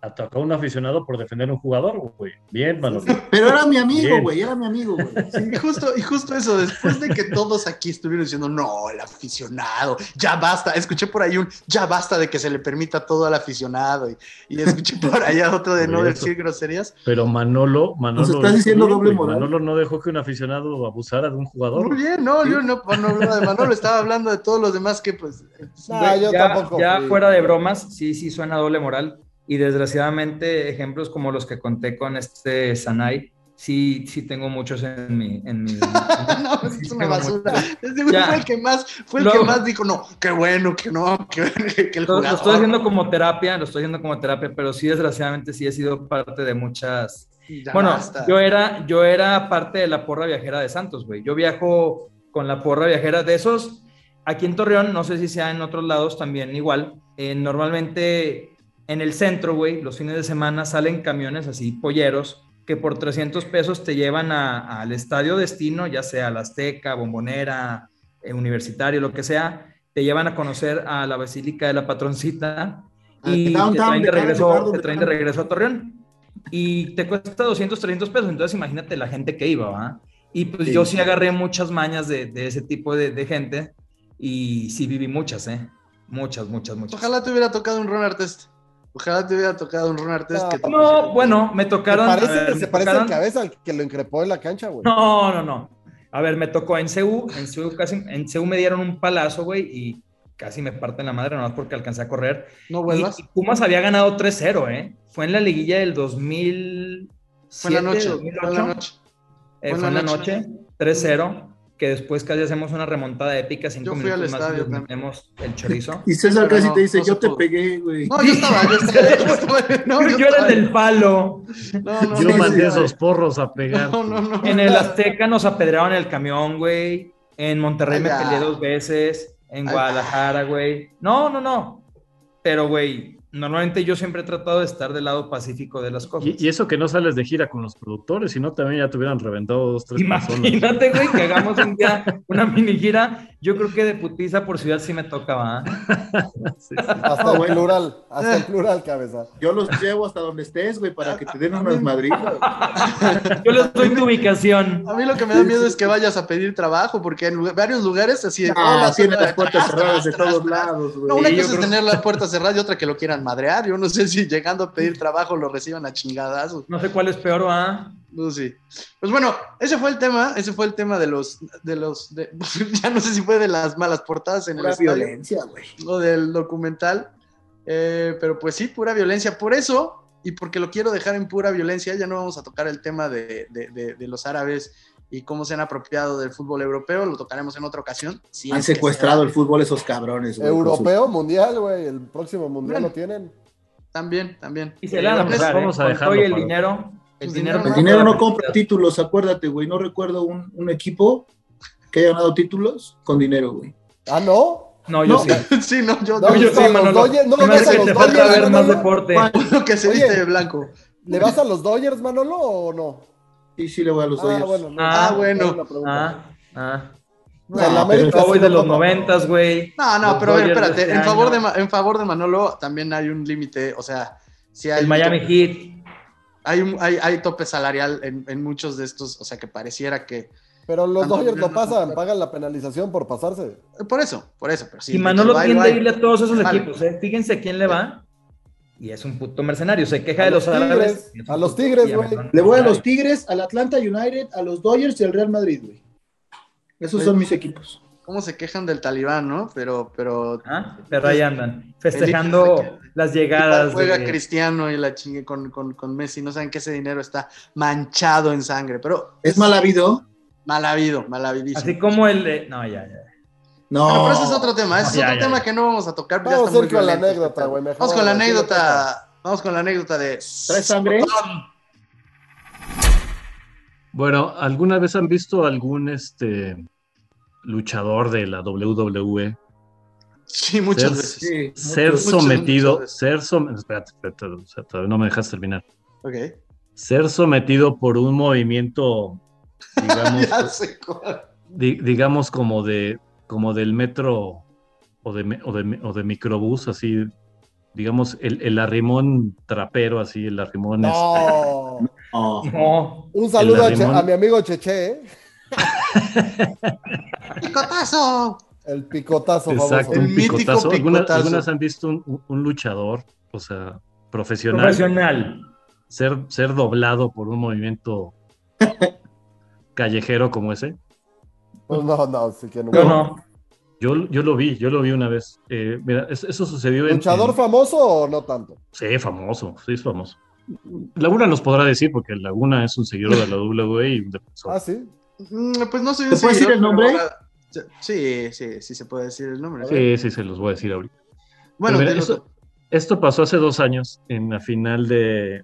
atacó a un aficionado por defender a un jugador, güey. Bien, Manolo. Pero era mi amigo, Bien. güey, era mi amigo, güey. Sí. Y justo, y justo eso, después de que todos aquí estuvieron diciendo, no, el aficionado, ya basta. Escuché por ahí un, ya basta de que se le permita todo al aficionado. Y, y escuché por allá otro de no decir groserías. Pero Manolo, Manolo. estás hizo diciendo doble moral. Manolo no dejó que un aficionado abusara de un jugador. Muy bien, no, yo no, no hablaba de Manolo, estaba hablando de todos los demás que, pues, Güey, yo ya, tampoco ya fui. fuera de bromas, sí, sí suena doble moral. Y desgraciadamente, ejemplos como los que conté con este Sanay, sí, sí tengo muchos en mi. En mi no, pues, es una basura. Güey Ya. fue el que más, fue el Luego- que más dijo, no, qué bueno, que no, que, que el Lo, lo estoy haciendo como terapia, lo estoy haciendo como terapia, pero sí, desgraciadamente, sí he sido parte de muchas. Ya bueno, basta. yo era, yo era parte de la porra viajera de Santos, güey. Yo viajo con la porra viajera de esos. Aquí en Torreón, no sé si sea en otros lados también igual. eh, normalmente en el centro, güey, los fines de semana salen camiones así, polleros, que por 300 pesos te llevan al estadio destino, ya sea la Azteca, Bombonera, eh, Universitario, lo que sea. Te llevan a conocer a la Basílica de la Patroncita y Downtown, te traen de regreso, te de traen de regreso a Torreón y te cuesta 200, 300 pesos. Entonces, imagínate la gente que iba, ¿va? Y pues Sí. yo sí agarré muchas mañas de, de ese tipo de, de gente y sí viví muchas, ¿eh? Muchas, muchas, muchas. Ojalá te hubiera tocado un Ron Artest. Ojalá te hubiera tocado un Ron Artest. que te- No, bueno, me tocaron. parece, a ver, se me parece tocaron- al cabeza al que lo increpó en la cancha, güey. No, no, no. A ver, me tocó en CU, en CU casi, en CU me dieron un palazo, güey, y casi me parten la madre, nomás porque alcancé a correr. No Y, vuelvas. y Pumas había ganado 3-0, ¿eh? Fue en la liguilla del 2007, Fue en la noche. 2008. Fue en la noche. Eh, fue en la noche, 3-0, que después casi hacemos una remontada épica, cinco Yo fui al minutos más y estadio metemos el chorizo. Y César casi no, te dice, no yo te pudo. pegué, güey. No, yo estaba, yo estaba, yo estaba- no, yo, era del palo. No, no, Yo mandé no, esos porros a pegar. No, no, no. En el Azteca nos apedrearon el camión, güey. En Monterrey Ay, me peleé dos veces. En Ay, Guadalajara, güey. No, no, no. Pero, güey, normalmente yo siempre he tratado de estar del lado pacífico de las cosas. Y, y eso que no sales de gira con los productores, si no también ya te hubieran reventado dos, tres personas. Imagínate, güey, que hagamos un día una mini gira. Yo creo que de putiza por ciudad sí me tocaba. ¿ah? Sí, sí. Hasta el plural, hasta el plural, cabeza. Yo los llevo hasta donde estés, güey, para que te den unas madritas. Yo les doy tu ubicación. A mí lo que me da miedo es que vayas a pedir trabajo, porque en varios lugares así. Ah, hola, tiene las puertas cerradas de todos lados, güey. No, una cosa es creo- tener las puertas cerradas y otra que lo quieran madrear. Yo no sé si llegando a pedir trabajo lo reciban a chingadazos. No sé cuál es peor, ¿ah? No sé. Pues bueno, ese fue el tema, ese fue el tema de los, de los, de- ya no sé si fue de las malas portadas en el Pura violencia, güey. o del documental, eh, pero pues sí, pura violencia. Por eso, y porque lo quiero dejar en pura violencia, ya no vamos a tocar el tema de, de- de- de los árabes y cómo se han apropiado del fútbol europeo, lo tocaremos en otra ocasión. Si Han secuestrado se el fútbol esos cabrones, güey. Europeo, mundial, güey. El próximo mundial Bueno. lo tienen. También, también. Y se le van a Vamos- pasar, vamos ¿eh? a dejarlo todo y el para- dinero. El dinero, dinero El dinero no compra títulos, acuérdate, güey. No recuerdo un, un equipo que haya ganado títulos con dinero, güey. Ah, ¿no? No, yo No. sí. sí, no, yo, No, yo, sí, Manolo. Dodgers- no me vas a los te falta Dodgers, ver más deporte. lo que se viste de blanco. ¿Le vas a los Dodgers, Manolo, o no? Sí, sí le voy a los Ah, Dodgers. bueno. no. Ah, bueno. Una pregunta. Ah, ah. O sea, el No, América Yo voy sí de no los noventas, güey. No, no, Los pero Dodgers espérate, este en favor, de, año. En favor de Manolo también hay un límite, o sea, si hay El Miami tope- Heat. hay, un- hay, hay tope salarial en, en muchos de estos, o sea, que pareciera que... Pero los Dodgers lo no pasan, pagan la penalización por pasarse. Por eso, por eso, pero sí. y Manolo tiende a irle a todos esos Vale. equipos, ¿eh? Fíjense a quién le va. Y es un puto mercenario. Se queja A de los, árabes. A los Tigres, güey. Le voy a los Tigres, al Atlanta United, a los Dodgers y al Real Madrid, güey. Esos son mis equipos. ¿Cómo se quejan del talibán, no? Pero, pero... Ah, Pero ahí andan, festejando las llegadas. Juega de- Cristiano y la chingue con, con, con Messi, no saben que ese dinero está manchado en sangre, pero... ¿Es mal habido? Mal habido, mal havidísimo. Así como el de. No, ya, ya. No. Bueno, pero ese es otro tema, ese es Ya, otro ya, tema ya. que no vamos a tocar. ya Vamos está a ir con la violento anécdota, este güey, Vamos con la anécdota. Vamos con la anécdota de. ¿Traes sangre? Bueno, ¿alguna vez han visto algún este luchador de la WWE Sí, muchas Ser- veces. Sí, ser sometido, muchas veces. ser sometido, espérate, espérate, todavía no me dejas terminar, Ok. ser sometido por un movimiento, digamos, Ya sé cuál. di- digamos como de, como del metro o de, o de, o de microbús, así, digamos, el, el arrimón trapero, así, el arrimón este, No. No. No. Un saludo a, Che- Arrimón. a mi amigo Cheche, ¿eh? ¡Picotazo! el picotazo Exacto, famoso. Un mítico picotazo. ¿Alguna- picotazo. ¿Algunas han visto un, un- un luchador, o sea, profesional, Profesional. ser, ser doblado por un movimiento callejero como ese? Pues no, no, sí que no. Yo no. Yo, yo lo vi, yo lo vi una vez. Eh, mira, es- eso sucedió en... ¿Luchador en- famoso o no tanto? Sí, famoso, sí es famoso. Laguna nos podrá decir, porque Laguna es un seguidor de la WWE y un defensor. Ah, sí. Mm, Pues no soy un ¿Te puedes decir el nombre? pero Sí, sí, sí se puede decir el nombre. Sí, sí, se los voy a decir ahorita. Bueno, Pero mira, dilo esto, esto pasó hace dos años en la final de,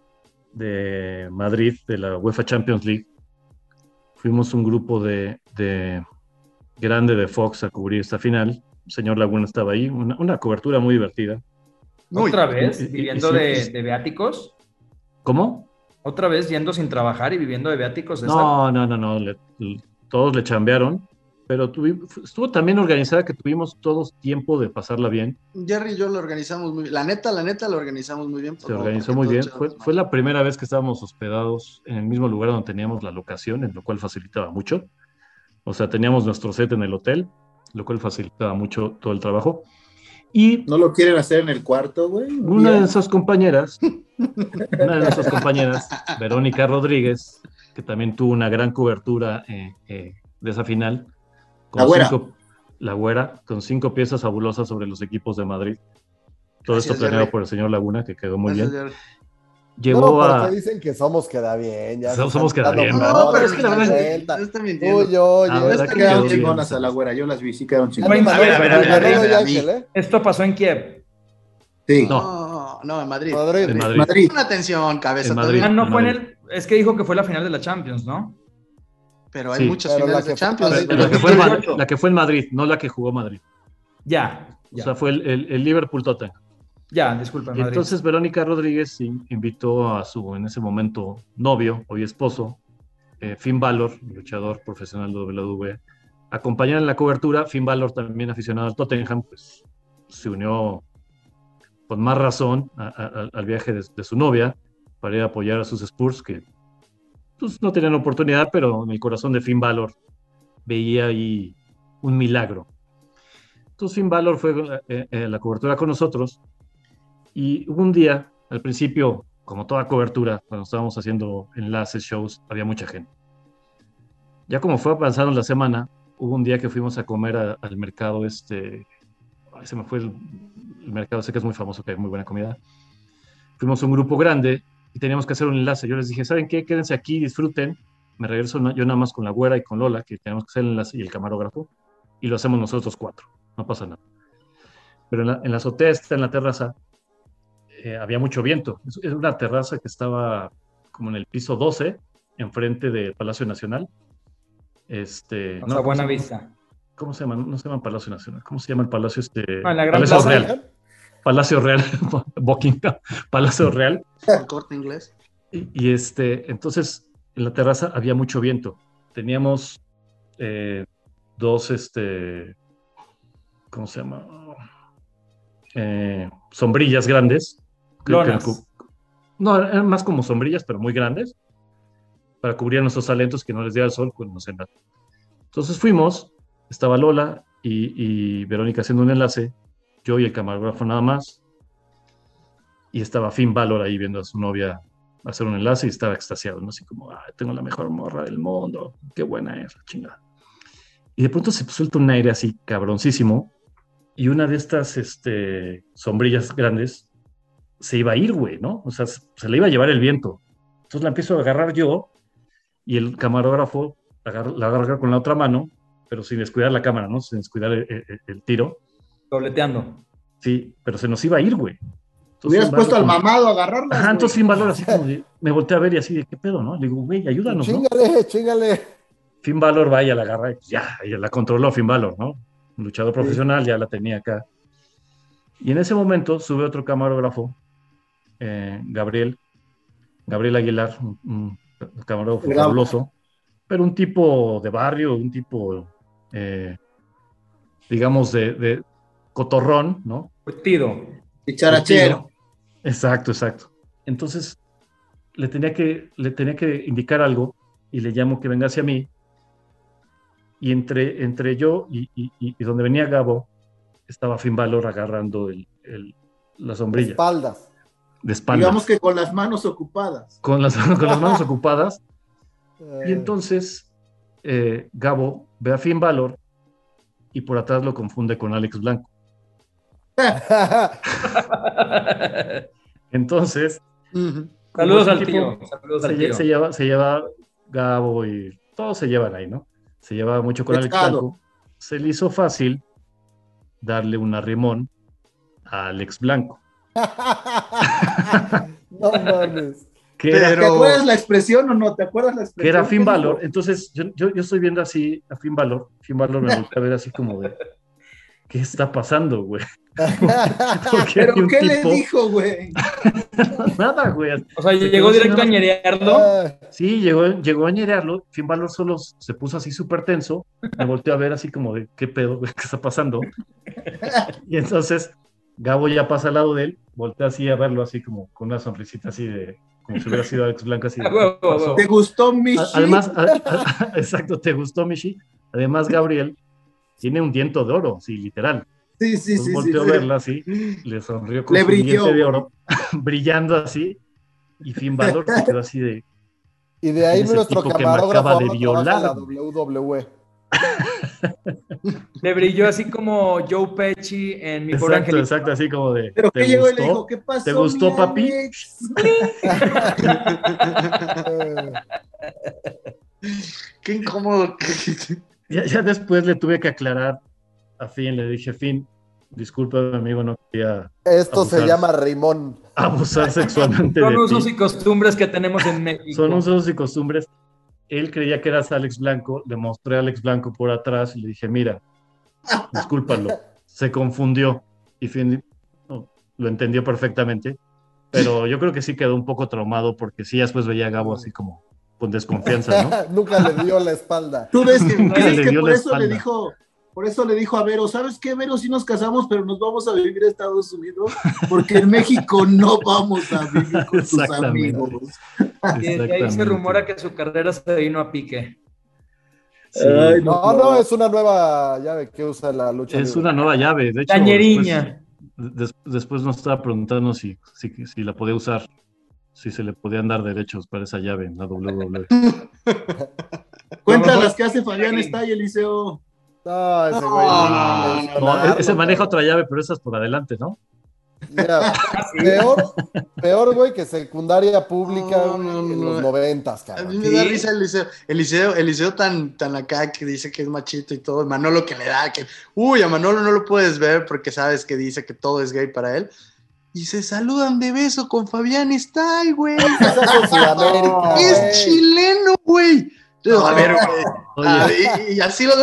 de Madrid, de la UEFA Champions League. Fuimos un grupo de, de grande de Fox a cubrir esta final. El señor Laguna estaba ahí, una, una cobertura muy divertida. Uy, Otra vez, y- viviendo y- de, y- de viáticos. ¿Cómo? Otra vez yendo sin trabajar y viviendo de viáticos. No, no, no, no. le- le- todos le chambearon, pero tuvi- estuvo también organizada que tuvimos todos tiempo de pasarla bien. Jerry y yo lo organizamos muy bien. La neta, la neta, lo organizamos muy bien. Se organizó muy bien. Fue, fue la primera vez que estábamos hospedados en el mismo lugar donde teníamos la locación, en lo cual facilitaba mucho. O sea, teníamos nuestro set en el hotel, lo cual facilitaba mucho todo el trabajo. Y ¿No lo quieren hacer en el cuarto, güey? Un una de esas compañeras, una de nuestras compañeras, Verónica Rodríguez, que también tuvo una gran cobertura eh, eh, de esa final. La güera. cinco- la güera, con cinco piezas fabulosas sobre los equipos de Madrid. Todo Gracias, esto planeado Jerry. por el señor Laguna, que quedó muy Gracias, bien. Jerry. Llegó no, a... te dicen que somos queda bien. Ya Somos- somos queda bien, ¿verdad? No, pero es que la verdad no está mintiendo. Uy, oye, Ah, No, ¿verdad es que que quedaron chingonas a la güera, yo las vi, sí quedaron chingonas. A ver, a ver, a ver. ¿eh? Esto pasó en Kiev. Sí. No, no, en Madrid. Madrid. En Madrid. Madrid. Una atención, cabeza. En. Madrid. Ah, no en fue en el. Es que dijo que fue la final de la Champions, ¿no? Pero hay Sí. muchas Pero finales de fue- Champions. Pero La que, fue en Ma- 2018. la que fue en Madrid, no la que jugó Madrid. Ya. O sea, fue el, el- el Liverpool Tottenham. ya disculpa, Madrid. entonces Verónica Rodríguez in- invitó a su, en ese momento, novio, hoy esposo, eh, Finn Balor, luchador profesional de WWE, a acompañar en la cobertura. Finn Balor, también aficionado al Tottenham, pues se unió con más razón a- a- al viaje de, de su novia para ir a apoyar a sus Spurs, que pues, no tenían oportunidad, pero en el corazón de Finn Balor veía ahí un milagro. Entonces Finn Balor fue eh, eh, la cobertura con nosotros y un día, al principio, como toda cobertura, cuando estábamos haciendo enlaces, shows, había mucha gente. Ya como fue avanzando la semana, hubo un día que fuimos a comer a- al mercado este, ay, se me fue el, el mercado, sé que es muy famoso, que hay muy buena comida. Fuimos un grupo grande y teníamos que hacer un enlace. Yo les dije, ¿saben qué? Quédense aquí, disfruten. Me regreso yo nada más con la güera y con Lola, que tenemos que hacer el enlace y el camarógrafo, y lo hacemos nosotros cuatro. No pasa nada. Pero en la, en la azotea, esta, en la terraza, eh, había mucho viento. Es, es una terraza que estaba como en el piso 12, enfrente del Palacio Nacional. Este, O no, sea, ¿cómo buena se vista. ¿Cómo se llama? No se llama Palacio Nacional. ¿Cómo se llama el Palacio este? Ah, en la Gran Palacio Plaza. Real. Palacio Real, Buckingham, Palacio Real. El corte inglés. Y, y, este, entonces en la terraza había mucho viento. Teníamos eh, dos, este, ¿cómo se llama? Eh, sombrillas grandes. Que no, eran más como sombrillas, pero muy grandes, para cubrir nuestros talentos que no les diera el sol cuando nos enla- Entonces fuimos, estaba Lola y, y Verónica haciendo un enlace, yo y el camarógrafo nada más, y estaba Finn Balor ahí viendo a su novia hacer un enlace y estaba extasiado, ¿no? Así como, "Ay, tengo la mejor morra del mundo, qué buena es, la chingada. Y de pronto se suelta un aire así cabroncísimo y una de estas este, sombrillas grandes se iba a ir, güey, ¿no? O sea, se le iba a llevar el viento. Entonces la empiezo a agarrar yo y el camarógrafo agar- la agarra con la otra mano, pero sin descuidar la cámara, ¿no? Sin descuidar el, el- el tiro. Dobleteando. Sí, pero se nos iba a ir, güey. Entonces, Hubieras puesto al mamado a agarrarla. Ajá, entonces Finn Balor así como de- me volteé a ver y así de, ¿qué pedo, no? Le digo, güey, ayúdanos, ¿no? Chingale, chingale. Finn Balor vaya, la agarra y pues ya, ya la controló Finn Balor, ¿no? Un luchador profesional, ya la tenía acá. Y en ese momento sube otro camarógrafo, eh, Gabriel, Gabriel Aguilar, un, un camarógrafo Bravo. fabuloso, pero un tipo de barrio, un tipo, eh, digamos, de, de cotorrón, ¿no? Curtido. Dicharachero. Exacto, exacto. Entonces, le tenía que, le tenía que indicar algo y le llamo que venga hacia mí. Y entre, entre yo y, y- donde venía Gabo, estaba Finn Balor agarrando el, el- la sombrilla Espaldas. de espaldas. Digamos que con las manos ocupadas. con, las, con las manos ocupadas. Eh, Y entonces eh, Gabo ve a Finn Balor y por atrás lo confunde con Alex Blanco. Entonces, Saludos al tío. Saludos se, al lle- tío. se lleva, se lleva Gabo y todos se llevan ahí, ¿no? Se llevaba mucho con Alex. Blanco. Se le hizo fácil darle un arrimón a Alex Blanco. no mames. Que ¿Te acuerdas la expresión o no? ¿Te acuerdas la que expresión? era Finn que dijo? Entonces, yo, yo, yo estoy viendo así a Finn Balor. Finn Balor me voltea a ver así como de, ¿qué está pasando, güey? Porque ¿Pero qué le dijo, güey? Nada, güey. O sea, Se llegó directo a así, ñerearlo. Ah, Sí, llegó, llegó a ñerearlo. Finn Balor solo se puso así súper tenso. Me volteó a ver así como de, ¿qué pedo, güey? ¿Qué está pasando? Y entonces Gabo ya pasa al lado de él, voltea así a verlo así como con una sonrisita así de, como si hubiera sido Alex Blanco así. de, A huevo, ¿qué a pasó? huevo. ¿Te gustó Michi? A- Además, a- a- exacto, ¿te gustó, Michi? Además, Gabriel tiene un diento de oro, sí, literal. Sí, sí, Entonces sí. volteó sí, a sí. verla así, le sonrió con Le su brilló, diente de oro, brillando así, y Finn Balor se quedó así de, Y de ahí nuestro tipo que me camarógrafo acaba de en la violar. WWE. Le brilló así como Joe Pesci en Mi Pobre exacto, Angelito. exacto, así como de, Pero ¿te que llegó y le dijo, ¿qué pasó? ¿Te gustó, mi papi? Qué incómodo. Ya, ya después le tuve que aclarar a Finn, le dije, Finn, disculpa, amigo, no quería Esto se Abusar. llama rimón. abusar sexualmente Son de usos ti. y costumbres que tenemos en México. Son usos y costumbres. Él creía que eras Alex Blanco, le mostré a Alex Blanco por atrás y le dije, mira, discúlpalo, se confundió. Y Finn no, lo entendió perfectamente, pero yo creo que sí quedó un poco traumado porque sí, después veía a Gabo así como con desconfianza, ¿no? Nunca le dio la espalda. Tú ves que, crees le que dio por la eso le dijo, por eso le dijo a Vero, ¿sabes qué, Vero? Sí nos casamos, pero nos vamos a vivir a Estados Unidos, porque en México no vamos a vivir con tus amigos. Y ahí se rumora que su carrera se vino a pique. Sí. Ay, No, no, es una nueva llave que usa la lucha. Es libre. una nueva llave. De hecho, Cañeriña. Después, des- después nos estaba preguntando si, si, si la podía usar, si se le podían dar derechos para esa llave en la WWE. Cuenta las que hace Fabián está y Eliseo. No, ese güey. No, no, No, ese maneja otra llave, pero esa es por adelante, ¿no? Mira, peor, peor, güey, que secundaria pública No, en los noventas, A cabrón. mí me da risa Eliseo. Eliseo, Eliseo tan, tan acá que dice que es machito y todo. Manolo que le da, que, uy, a Manolo no lo puedes ver porque sabes que dice que todo es gay para él. Y se saludan de beso con Fabián Stay, güey. Es chileno, güey. A ver, güey. Ah, y, y así lo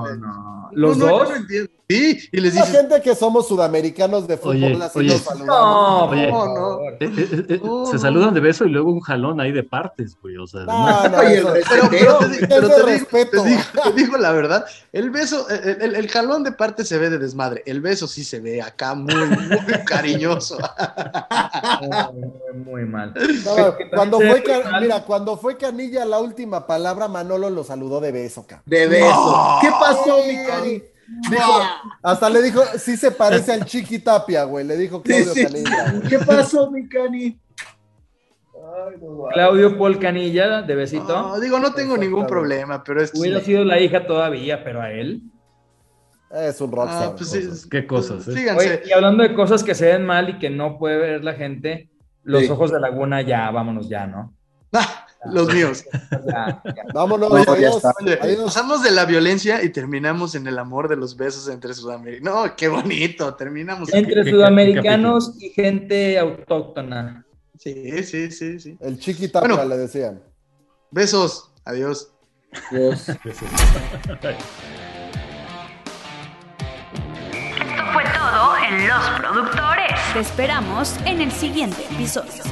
güey. no. ¿Los No, no, dos? yo no entiendo. Sí, y les La dices, gente que somos sudamericanos de fútbol, Oye, así oye. nos saludamos. No, No, eh, eh, eh, se saludan de beso y luego un jalón ahí de partes, güey. O sea, No, no, Oye, Pero, pero te, pero te digo, respeto. te digo- te digo la verdad, el beso, el, el- el jalón de parte se ve de desmadre, el beso sí se ve acá muy, muy cariñoso. Muy, muy mal. No, cuando fue, mal. mira, cuando fue Canilla la última palabra, Manolo lo saludó de beso, cabrón. De beso. ¿Qué pasó, mi cari? Dijo, Hasta le dijo, sí se parece al Chiqui Tapia, güey. Le dijo Claudio sí, Canilla, güey. ¿Qué pasó, mi cani? Claudio Paul Canilla, de besito. No, digo, no tengo ningún problema, pero es Hubiera sido la hija todavía, pero a él. Es un rockstar. Ah, pues cosas, qué cosas, ¿eh? Oye, y hablando de cosas que se ven mal y que no puede ver la gente, los Sí. ojos de laguna ya, vámonos ya, ¿no? ah, los míos. Ya, ya. Vámonos, No, adiós. Oye, Adiós. pasamos de la violencia y terminamos en el amor de los besos entre sudamericanos. No, qué bonito, terminamos. Entre qué- sudamericanos y gente autóctona. Sí, sí, sí, sí. El Chiqui Tapia Bueno. le decían. Besos, adiós. Dios. Esto fue todo en Los Productores. Te esperamos en el siguiente episodio.